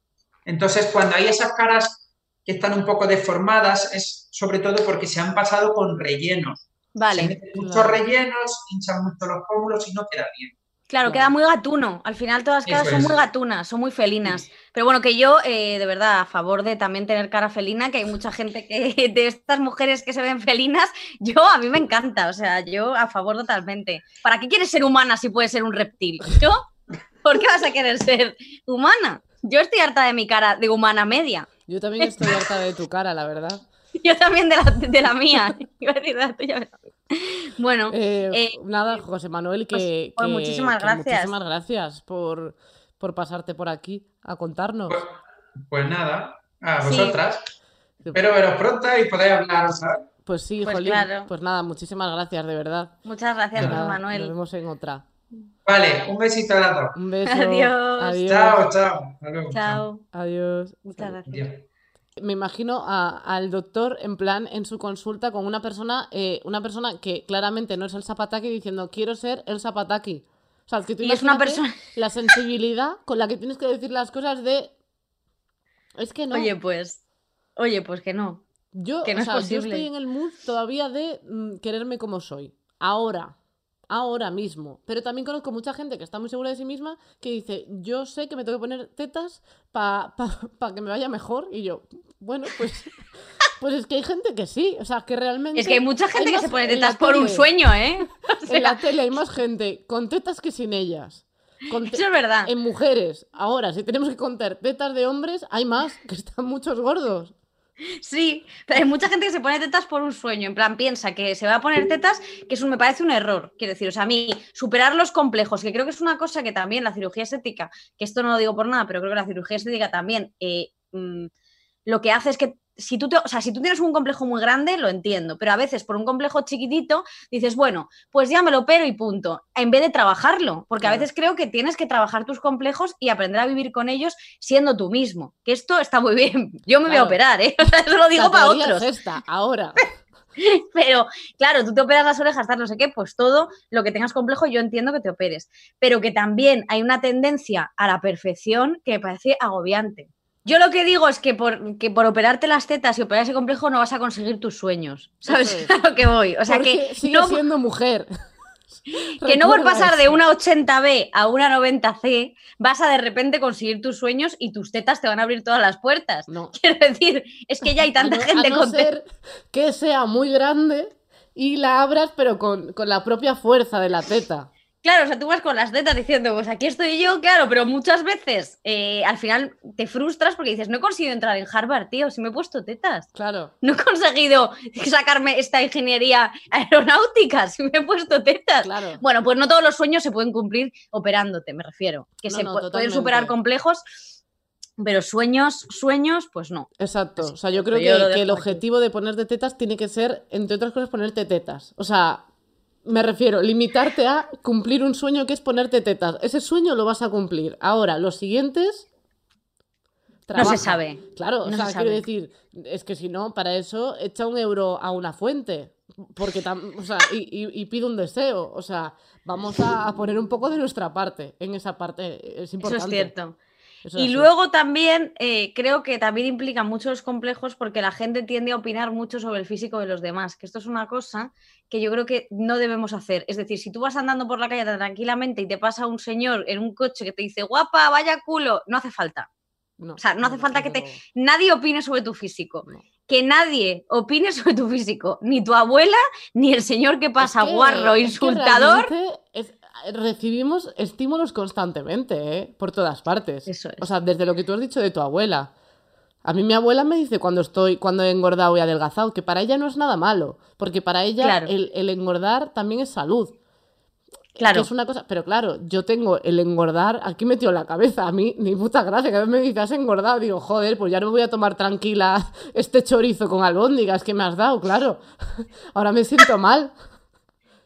entonces, cuando hay esas caras que están un poco deformadas, es sobre todo porque se han pasado con rellenos. Se Vale. meten muchos Claro. rellenos, hinchan mucho los pómulos y no queda bien. Claro, Claro. queda muy gatuno. Al final todas las Eso caras son es. muy gatunas, son muy felinas. Pero bueno, que yo, eh, de verdad, a favor de también tener cara felina, que hay mucha gente que (laughs) de estas mujeres que se ven felinas, yo a mí me encanta. O sea, yo a favor totalmente. ¿Para qué quieres ser humana si puedes ser un reptil? ¿Yo? ¿Por qué vas a querer ser humana? Yo estoy harta de mi cara de humana media. Yo también estoy harta de tu cara, la verdad. (laughs) Yo también de la, de la mía. (laughs) Iba a decir de la tuya. Bueno, Eh, eh, nada, José Manuel, que, pues- pues que- muchísimas que gracias. muchísimas gracias por, por pasarte por aquí a contarnos. Pues, pues nada, a Sí. vosotras. Espero veros pronto y poder hablar, ¿sabes? Pues sí, Pues Jolín. claro. Pues nada, muchísimas gracias, de verdad. muchas gracias, José Nada, Nos Manuel. vemos en otra. Vale, un besito a las dos. Un beso. Adiós. Adiós. Chao, chao. Hasta luego. Chao. Adiós. Muchas gracias. Adiós. Me imagino a- al doctor en plan en su consulta con una persona, eh, una persona que claramente no es el Zapataki diciendo quiero ser el Zapataki. O sea, que tú Y es una persona- (laughs) la sensibilidad con la que tienes que decir las cosas de es que no. Oye, pues. Oye, pues que no. Yo, que no o es sea, yo estoy en el mood todavía de mm, quererme como soy. Ahora. Ahora mismo. Pero también conozco mucha gente que está muy segura de sí misma que dice, yo sé que me tengo que poner tetas para (laughs) que me vaya mejor. Y yo, bueno, pues, (laughs) pues es que hay gente que sí. O sea, que realmente... Es que hay mucha gente que más- se pone tetas por un sueño, ¿eh? (laughs) O En la tele hay más gente con tetas que sin ellas. Con eso es verdad. En mujeres. Ahora, si tenemos que contar tetas de hombres, hay más, que están muchos gordos. Sí, pero hay mucha gente que se pone tetas por un sueño. En plan, piensa que se va a poner tetas, que eso me parece un error. Quiero decir, o sea, a mí, superar los complejos, que creo que es una cosa que también la cirugía estética, que esto no lo digo por nada, pero creo que la cirugía estética también eh, mm, lo que hace es que si tú, te- o sea, si tú tienes un complejo muy grande, lo entiendo, pero a veces por un complejo chiquitito dices, bueno, pues ya me lo opero y punto, en vez de trabajarlo, porque a veces creo que tienes que trabajar tus complejos y aprender a vivir con ellos siendo tú mismo, que esto está muy bien. (laughs) Yo me voy a operar, ¿eh? (laughs) Eso lo digo La para otros. es esta, ahora. (laughs) Pero claro, tú te operas las orejas, tal, no sé qué, pues todo lo que tengas complejo yo entiendo que te operes. Pero que también hay una tendencia a la perfección que me parece agobiante. Yo lo que digo es que por, que por operarte las tetas y operar ese complejo no vas a conseguir tus sueños. ¿Sabes es. (laughs) a lo que voy? O sea, Porque que sigue no, siendo mujer. (laughs) que no por pasar de una 80B a una 90C vas a de repente conseguir tus sueños y tus tetas te van a abrir todas las puertas. No. (laughs) Quiero decir, es que ya hay tanta a no, gente a no con ser que sea muy grande y la abras, pero con, con la propia fuerza de la teta. Claro, o sea, tú vas con las tetas diciendo, pues aquí estoy yo, claro, pero muchas veces eh, al final te frustras porque dices, no he conseguido entrar en Harvard, tío, si me he puesto tetas. Claro. No he conseguido sacarme esta ingeniería aeronáutica, si me he puesto tetas. Claro. Bueno, pues no todos los sueños se pueden cumplir operándote, me refiero. Que No, se no, pueden totalmente. superar complejos Pero sueños, sueños, pues no. Exacto. Así O sea, yo que creo yo que, el aquí. objetivo de ponerte tetas tiene que ser, entre otras cosas, ponerte tetas. O sea, me refiero, limitarte a cumplir un sueño que es ponerte tetas. Ese sueño lo vas a cumplir. Ahora, los siguientes. No se sabe. Claro, o sea, se quiero decir, es que si no, para eso echa un euro a una fuente. Porque, tam- o sea, y, y- y pide un deseo. O sea, vamos a, a poner un poco de nuestra parte en esa parte. Es Eso importante. es cierto. Eso Y así. luego también eh, creo que también implica muchos complejos porque la gente tiende a opinar mucho sobre el físico de los demás, que esto es una cosa que yo creo que no debemos hacer. Es decir, si tú vas andando por la calle tranquilamente y te pasa un señor en un coche que te dice, guapa, vaya culo, no hace falta. No, o sea, no hace falta que te- Nadie opine sobre tu físico. Que nadie opine (laughs) sobre tu físico. Ni tu abuela, ni el señor que pasa Es que- guarro, es que insultador. Recibimos estímulos constantemente, ¿eh? Por todas partes. Eso es. O sea, desde lo que tú has dicho de tu abuela. A mí mi abuela me dice cuando estoy, cuando he engordado y adelgazado, que para ella no es nada malo, porque para ella Claro. el, el engordar también es salud. que Claro. es una cosa, pero claro, yo tengo el engordar aquí metido en la cabeza, a mí ni puta gracia, cada vez me dices has engordado, digo, joder, pues ya no me voy a tomar tranquila este chorizo con albóndigas que me has dado, claro. (laughs) Ahora me siento mal.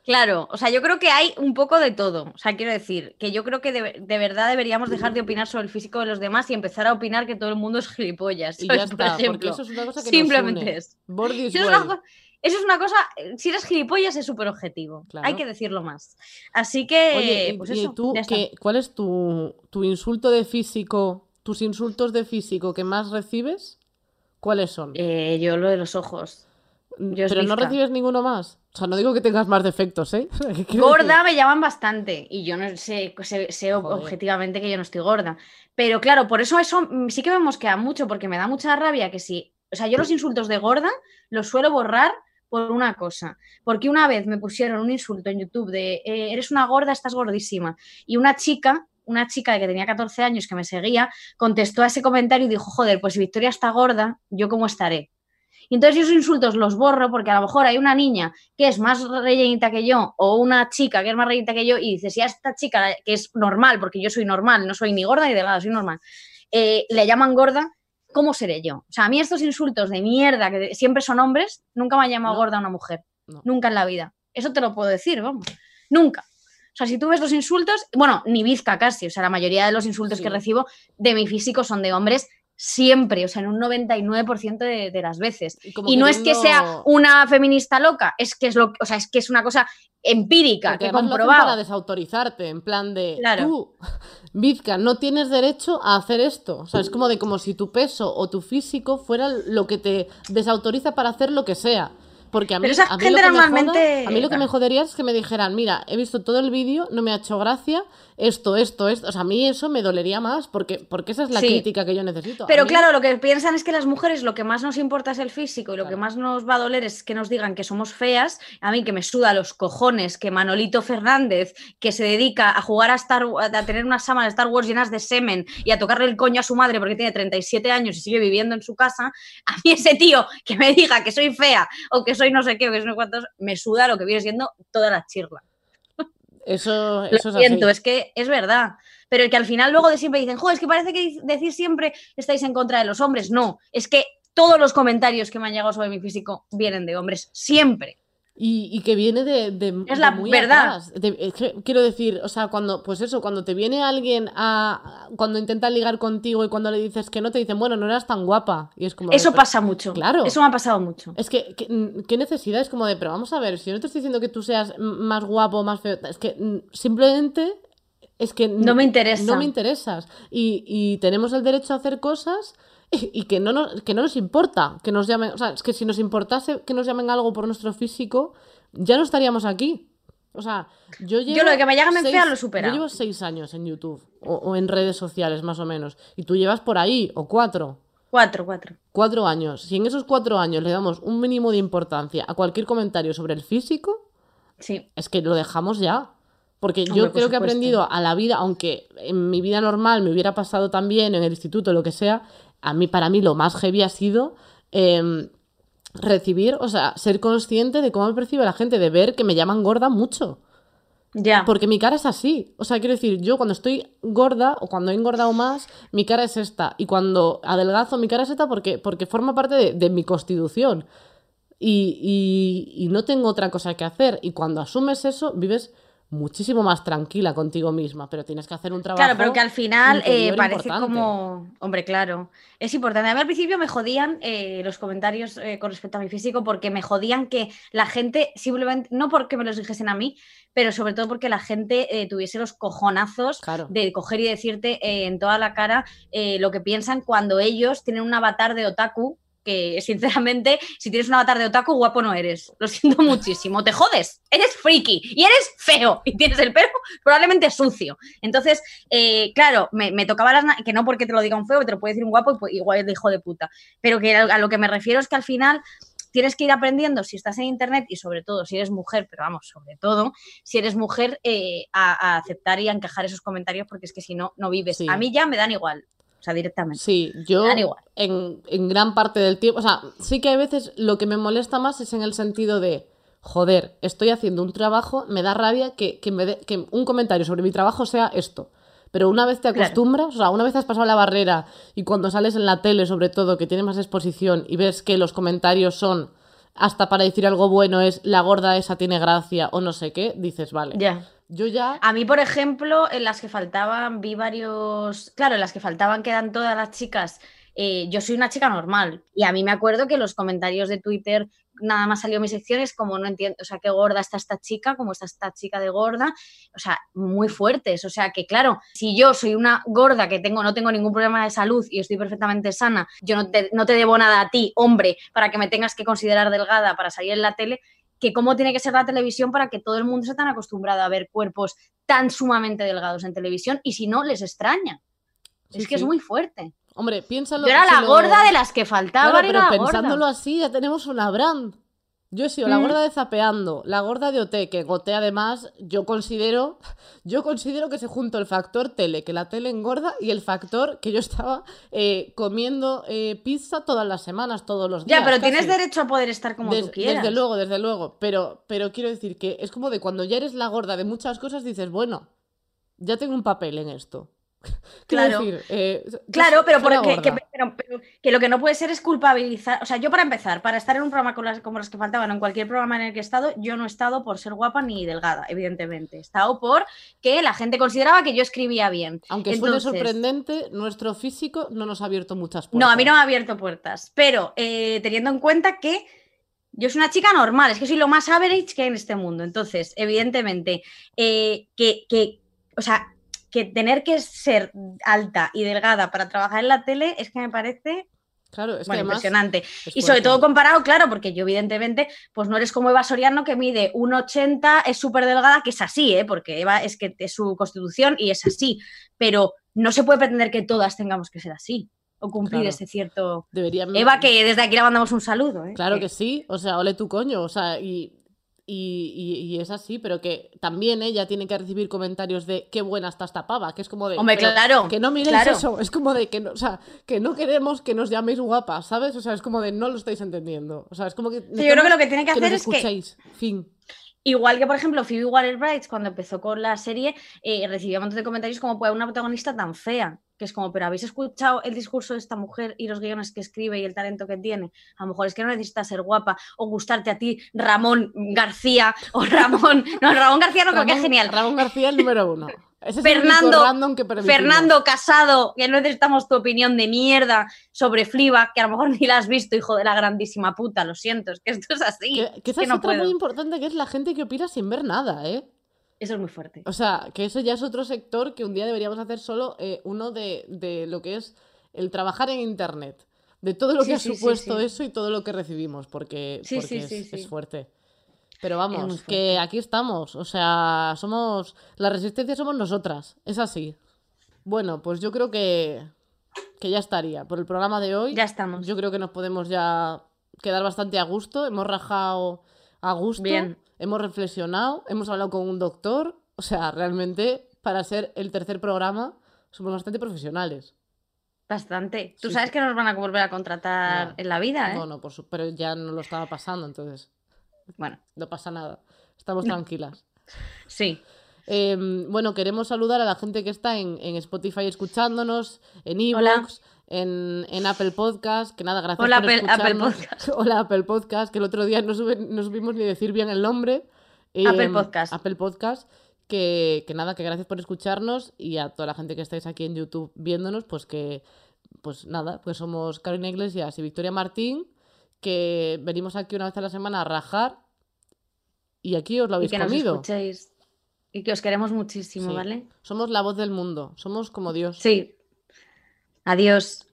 Claro, o sea, yo creo que hay un poco de todo. O sea, quiero decir que yo creo que de, de verdad deberíamos dejar de opinar sobre el físico de los demás y empezar a opinar que todo el mundo es gilipollas. Y ya Por porque ejemplo. eso es una cosa que Simplemente nos une. es. Born this Eso es, una, eso es una cosa, eh, si eres gilipollas es súper objetivo. Claro. Hay que decirlo más. Así que, Oye, y, pues y eso, tú, ya está. qué- ¿cuál es tu, tu insulto de físico, tus insultos de físico que más recibes? ¿Cuáles son? Eh, yo lo de los ojos. Yo es Pero no recibes ninguno más. O sea, no digo que tengas más defectos, ¿eh? (laughs) O sea, ¿qué quiero Gorda me llaman bastante y yo no sé, sé, sé objetivamente que yo no estoy gorda. Pero claro, por eso eso mm, sí que me mosquea mucho porque me da mucha rabia que si, o sea, yo los insultos de gorda los suelo borrar por una cosa, porque una vez me pusieron un insulto en YouTube de eh, eres una gorda, estás gordísima y una chica una chica que tenía 14 años que me seguía, contestó a ese comentario y dijo, joder, pues si Victoria está gorda, ¿yo cómo estaré? Y entonces yo esos insultos los borro porque a lo mejor hay una niña que es más rellenita que yo o una chica que es más rellenita que yo y dices, si a esta chica que es normal, porque yo soy normal, no soy ni gorda ni delgada, soy normal, eh, le llaman gorda, ¿cómo seré yo? O sea, a mí estos insultos de mierda que siempre son hombres, nunca me ha llamado No. gorda una mujer, No. nunca en la vida. Eso te lo puedo decir, vamos, nunca. O sea, si tú ves los insultos, bueno, ni bizca casi, o sea, la mayoría de los insultos Sí. que recibo de mi físico son de hombres siempre, o sea, en un 99% de, de las veces. como Y no es que sea una feminista loca, es que es lo, o sea, es que es una cosa empírica, Porque que comprobado. para desautorizarte, en plan de Claro. tú, Vizca, no tienes derecho a hacer esto. O sea, es como de como si tu peso o tu físico fuera lo que te desautoriza para hacer lo que sea. Porque a mí, Pero esa a mí gente lo que me normalmente- joda- a mí lo que me jodería es que me dijeran, mira, he visto todo el vídeo, no me ha hecho gracia, esto, esto, esto. O sea, a mí eso me dolería más porque, porque esa es la Sí. crítica que yo necesito. Pero mí- claro, lo que piensan es que las mujeres lo que más nos importa es el físico y lo que más nos va a doler es que nos digan que somos feas. A mí que me suda los cojones que Manolito Fernández, que se dedica a jugar a, Star, a tener unas sábanas de Star Wars llenas de semen y a tocarle el coño a su madre porque tiene 37 años y sigue viviendo en su casa, a mí ese tío que me diga que soy fea o que soy no sé qué o que soy no sé cuántos, me suda lo que viene siendo toda la chirla. Eso, Lo eso es siento, así. es que es verdad. Pero que al final luego de siempre dicen, joder, es que parece que decir siempre estáis en contra de los hombres. No, es que todos los comentarios que me han llegado sobre mi físico vienen de hombres, siempre. Y, y que viene de, de- Es de la muy verdad. atrás. De- quiero decir, o sea, cuando, pues eso, cuando te viene alguien a. Cuando intenta ligar contigo y cuando le dices que no, te dicen, bueno, no eras tan guapa. Y es como. Eso pero- pasa mucho. claro. Eso me ha pasado mucho. Es que, que- ¿qué necesidad? Es como de, pero vamos a ver, si yo no te estoy diciendo que tú seas más guapo, más feo, es que simplemente es que No me interesa. no me interesas. Y, y tenemos el derecho a hacer cosas y, (laughs) y que, no nos, que no nos importa que nos llamen. O sea, es que si nos importase que nos llamen algo por nuestro físico, ya no estaríamos aquí. O sea, yo llevo. Yo lo de que me llamen seis- fea lo he superado. Yo llevo seis años en YouTube o, o en redes sociales, más o menos. Y tú llevas por ahí, o cuatro. Cuatro, cuatro. Cuatro años. Si en esos cuatro años le damos un mínimo de importancia a cualquier comentario sobre el físico, Sí. es que lo dejamos ya. Porque yo por creo que he aprendido a la vida, aunque en mi vida normal me hubiera pasado también en el instituto, lo que sea, a mí, para mí, lo más heavy ha sido em, recibir, o sea, ser consciente de cómo me percibe la gente, de ver que me llaman gorda mucho. Ya. Porque mi cara es así. O sea, quiero decir, yo cuando estoy gorda o cuando he engordado más, mi cara es esta. Y cuando adelgazo, mi cara es esta porque, porque forma parte de, de mi constitución. Y, y- y no tengo otra cosa que hacer. Y cuando asumes eso, vives muchísimo más tranquila contigo misma. Pero tienes que hacer un trabajo. Claro, pero que al final eh, parece importante. como. Hombre, claro. Es importante. A mí al principio me jodían eh, los comentarios eh, con respecto a mi físico porque me jodían que la gente simplemente. No porque me los dijesen a mí, pero sobre todo porque la gente tuviese los cojonazos Claro. de coger y decirte en toda la cara lo que piensan cuando ellos tienen un avatar de otaku. Que sinceramente, si tienes un avatar de otaku, guapo no eres. Lo siento (laughs) muchísimo. Te jodes. Eres friki y eres feo (laughs) y tienes el pelo probablemente sucio. Entonces, eh, claro, me, me tocaba las que no porque te lo diga un feo, te lo puede decir un guapo y pues, igual es de hijo de puta. Pero que a, a lo que me refiero es que al final tienes que ir aprendiendo si estás en internet y sobre todo si eres mujer, pero vamos, sobre todo si eres mujer, eh, a, a aceptar y a encajar esos comentarios porque es que si no, no vives. Sí. A mí ya me dan igual, o sea, directamente. Sí, yo en, en gran parte del tiempo, o sea, sí que hay veces lo que me molesta más es en el sentido de, joder, estoy haciendo un trabajo, me da rabia que, que me dé- que un comentario sobre mi trabajo sea esto. Pero una vez te Claro. acostumbras, o sea, una vez has pasado la barrera y cuando sales en la tele, sobre todo, que tiene más exposición y ves que los comentarios son, hasta para decir algo bueno, es la gorda esa tiene gracia o no sé qué, dices, vale. Ya. Yo ya... A mí, por ejemplo, en las que faltaban, vi varios. Claro, en las que faltaban quedan todas las chicas. eh, yo soy una chica normal. Y a mí me acuerdo que los comentarios de Twitter, nada más salió mi sección, es como no entiendo, o sea, qué gorda está esta chica, como está esta chica de gorda. O sea, muy fuertes. O sea, que claro, si yo soy una gorda que tengo, no tengo ningún problema de salud y estoy perfectamente sana, yo no te, no te debo nada a ti, hombre, para que me tengas que considerar delgada para salir en la tele que cómo tiene que ser la televisión para que todo el mundo esté tan acostumbrado a ver cuerpos tan sumamente delgados en televisión y si no, les extraña. Sí, es que es muy fuerte. Hombre, piénsalo. Yo era si la lo- gorda de las que faltaban. Claro, era pero la gorda. pensándolo así, ya tenemos una brand. Yo he sido la Mm. gorda de Zapeando, la gorda de OT, que Gote además, yo considero, (laughs) yo considero que se juntó el factor tele, que la tele engorda, y el factor que yo estaba eh, comiendo eh, pizza todas las semanas, todos los días. Ya, pero tienes derecho a poder estar como Des- tú quieras. Desde luego, desde luego. Pero, pero quiero decir que es como de cuando ya eres la gorda de muchas cosas, dices, bueno, ya tengo un papel en esto. (laughs) Claro. decir, eh, Claro, pero, porque- que, gorda. pero- pero que lo que no puede ser es culpabilizar. O sea, yo para empezar, para estar en un programa con las, como los que faltaban, o en cualquier programa en el que he estado, yo no he estado por ser guapa ni delgada, evidentemente. He estado por que la gente consideraba que yo escribía bien. Aunque suene Entonces- sorprendente, nuestro físico no nos ha abierto muchas puertas. No, a mí no me ha abierto puertas, pero eh, teniendo en cuenta que yo soy una chica normal, es que soy lo más average que hay en este mundo. Entonces, evidentemente, eh, que, que, o sea, que tener que ser alta y delgada para trabajar en la tele es que me parece Claro, es bueno, impresionante. es Y sobre todo comparado, claro, porque yo evidentemente, pues no eres como Eva Soriano que mide 1,80, es súper delgada, que es así, ¿eh? porque Eva es que es su constitución y es así, pero no se puede pretender que todas tengamos que ser así o cumplir Claro. ese cierto... Deberían... Eva, que desde aquí le mandamos un saludo. ¿eh? Claro que sí, o sea, ole tu coño, o sea, y, y, y- y es así, pero que también ella tiene que recibir comentarios de qué buena está esta pava, que es como de... Hombre, claro, Que no miréis claro. eso, es como de que no, o sea, que no queremos que nos llaméis guapas, ¿sabes? O sea, es como de no lo estáis entendiendo. O sea, es como que... Sí, yo creo que lo que tiene que hacer es que fin. Igual que, por ejemplo, Phoebe Waller-Bridge, cuando empezó con la serie, eh, recibía un montón de comentarios como, pues, una protagonista tan fea, que es como, pero ¿habéis escuchado el discurso de esta mujer y los guiones que escribe y el talento que tiene? A lo mejor es que no necesitas ser guapa o gustarte a ti, Ramón García o (laughs) Ramón... No, Ramón García no creo que es genial. Ramón García el número uno. Ese es el único Fernando- que. Fernando Casado, que no necesitamos tu opinión de mierda sobre Fleabag, que a lo mejor (laughs) ni la has visto, hijo de la grandísima puta, lo siento, es que esto es así. Que, que es esa que es no otra puedo. muy importante, que es la gente que opina sin ver nada, ¿eh? Eso es muy fuerte. O sea, que eso ya es otro sector que un día deberíamos hacer solo eh, uno de, de lo que es el trabajar en Internet. De todo lo Sí, que ha sí, supuesto sí. eso y todo lo que recibimos, porque, es, fuerte. Pero vamos, que aquí estamos. O sea, somos. La resistencia somos nosotras. Es así. Bueno, pues yo creo que. Que ya estaría. Por el programa de hoy. Ya estamos. Yo creo que nos podemos ya quedar bastante a gusto. Hemos rajado a gusto. Bien. Hemos reflexionado. Hemos hablado con un doctor. O sea, realmente, para ser el tercer programa, somos bastante profesionales. Bastante. Tú Sí, sabes que nos van a volver a contratar No. en la vida, ¿eh? No, no, por su- pero ya no lo estaba pasando, entonces Bueno, no pasa nada. Estamos tranquilas. (laughs) sí. Em, bueno, queremos saludar a la gente que está en, en Spotify escuchándonos, en. Evox, en, en Apple Podcast, que nada, gracias Hola, por Apple- Apple escucharnos. Podcast. (laughs) Hola Apple Podcast, que el otro día no, sube- no supimos ni decir bien el nombre. Apple Em, Podcast. Apple Podcast. Que, que nada, que gracias por escucharnos y a toda la gente que estáis aquí en YouTube viéndonos, pues que, pues nada, pues somos Carolina Iglesias y Victoria Martín, que venimos aquí una vez a la semana a rajar y aquí os lo Y habéis que nos comido. escuchéis. Y que os queremos muchísimo, Sí. ¿vale? Somos la voz del mundo, somos como Dios. Sí. Adiós.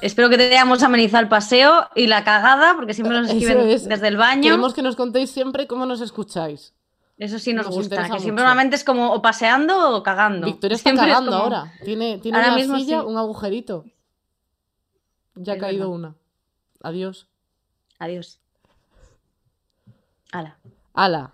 Espero que te hayamos amenizado el paseo y la cagada, porque siempre nos escriben es. desde el baño. Queremos que nos contéis siempre cómo nos escucháis. Eso sí nos, nos gusta, que siempre normalmente es como o paseando o cagando. Victoria está Siempre es cagando como- ahora. Tiene, tiene Ahora una mismo silla, sí. un agujerito. Ya ha caído verdad. una. Adiós. Adiós. Hala. Ala.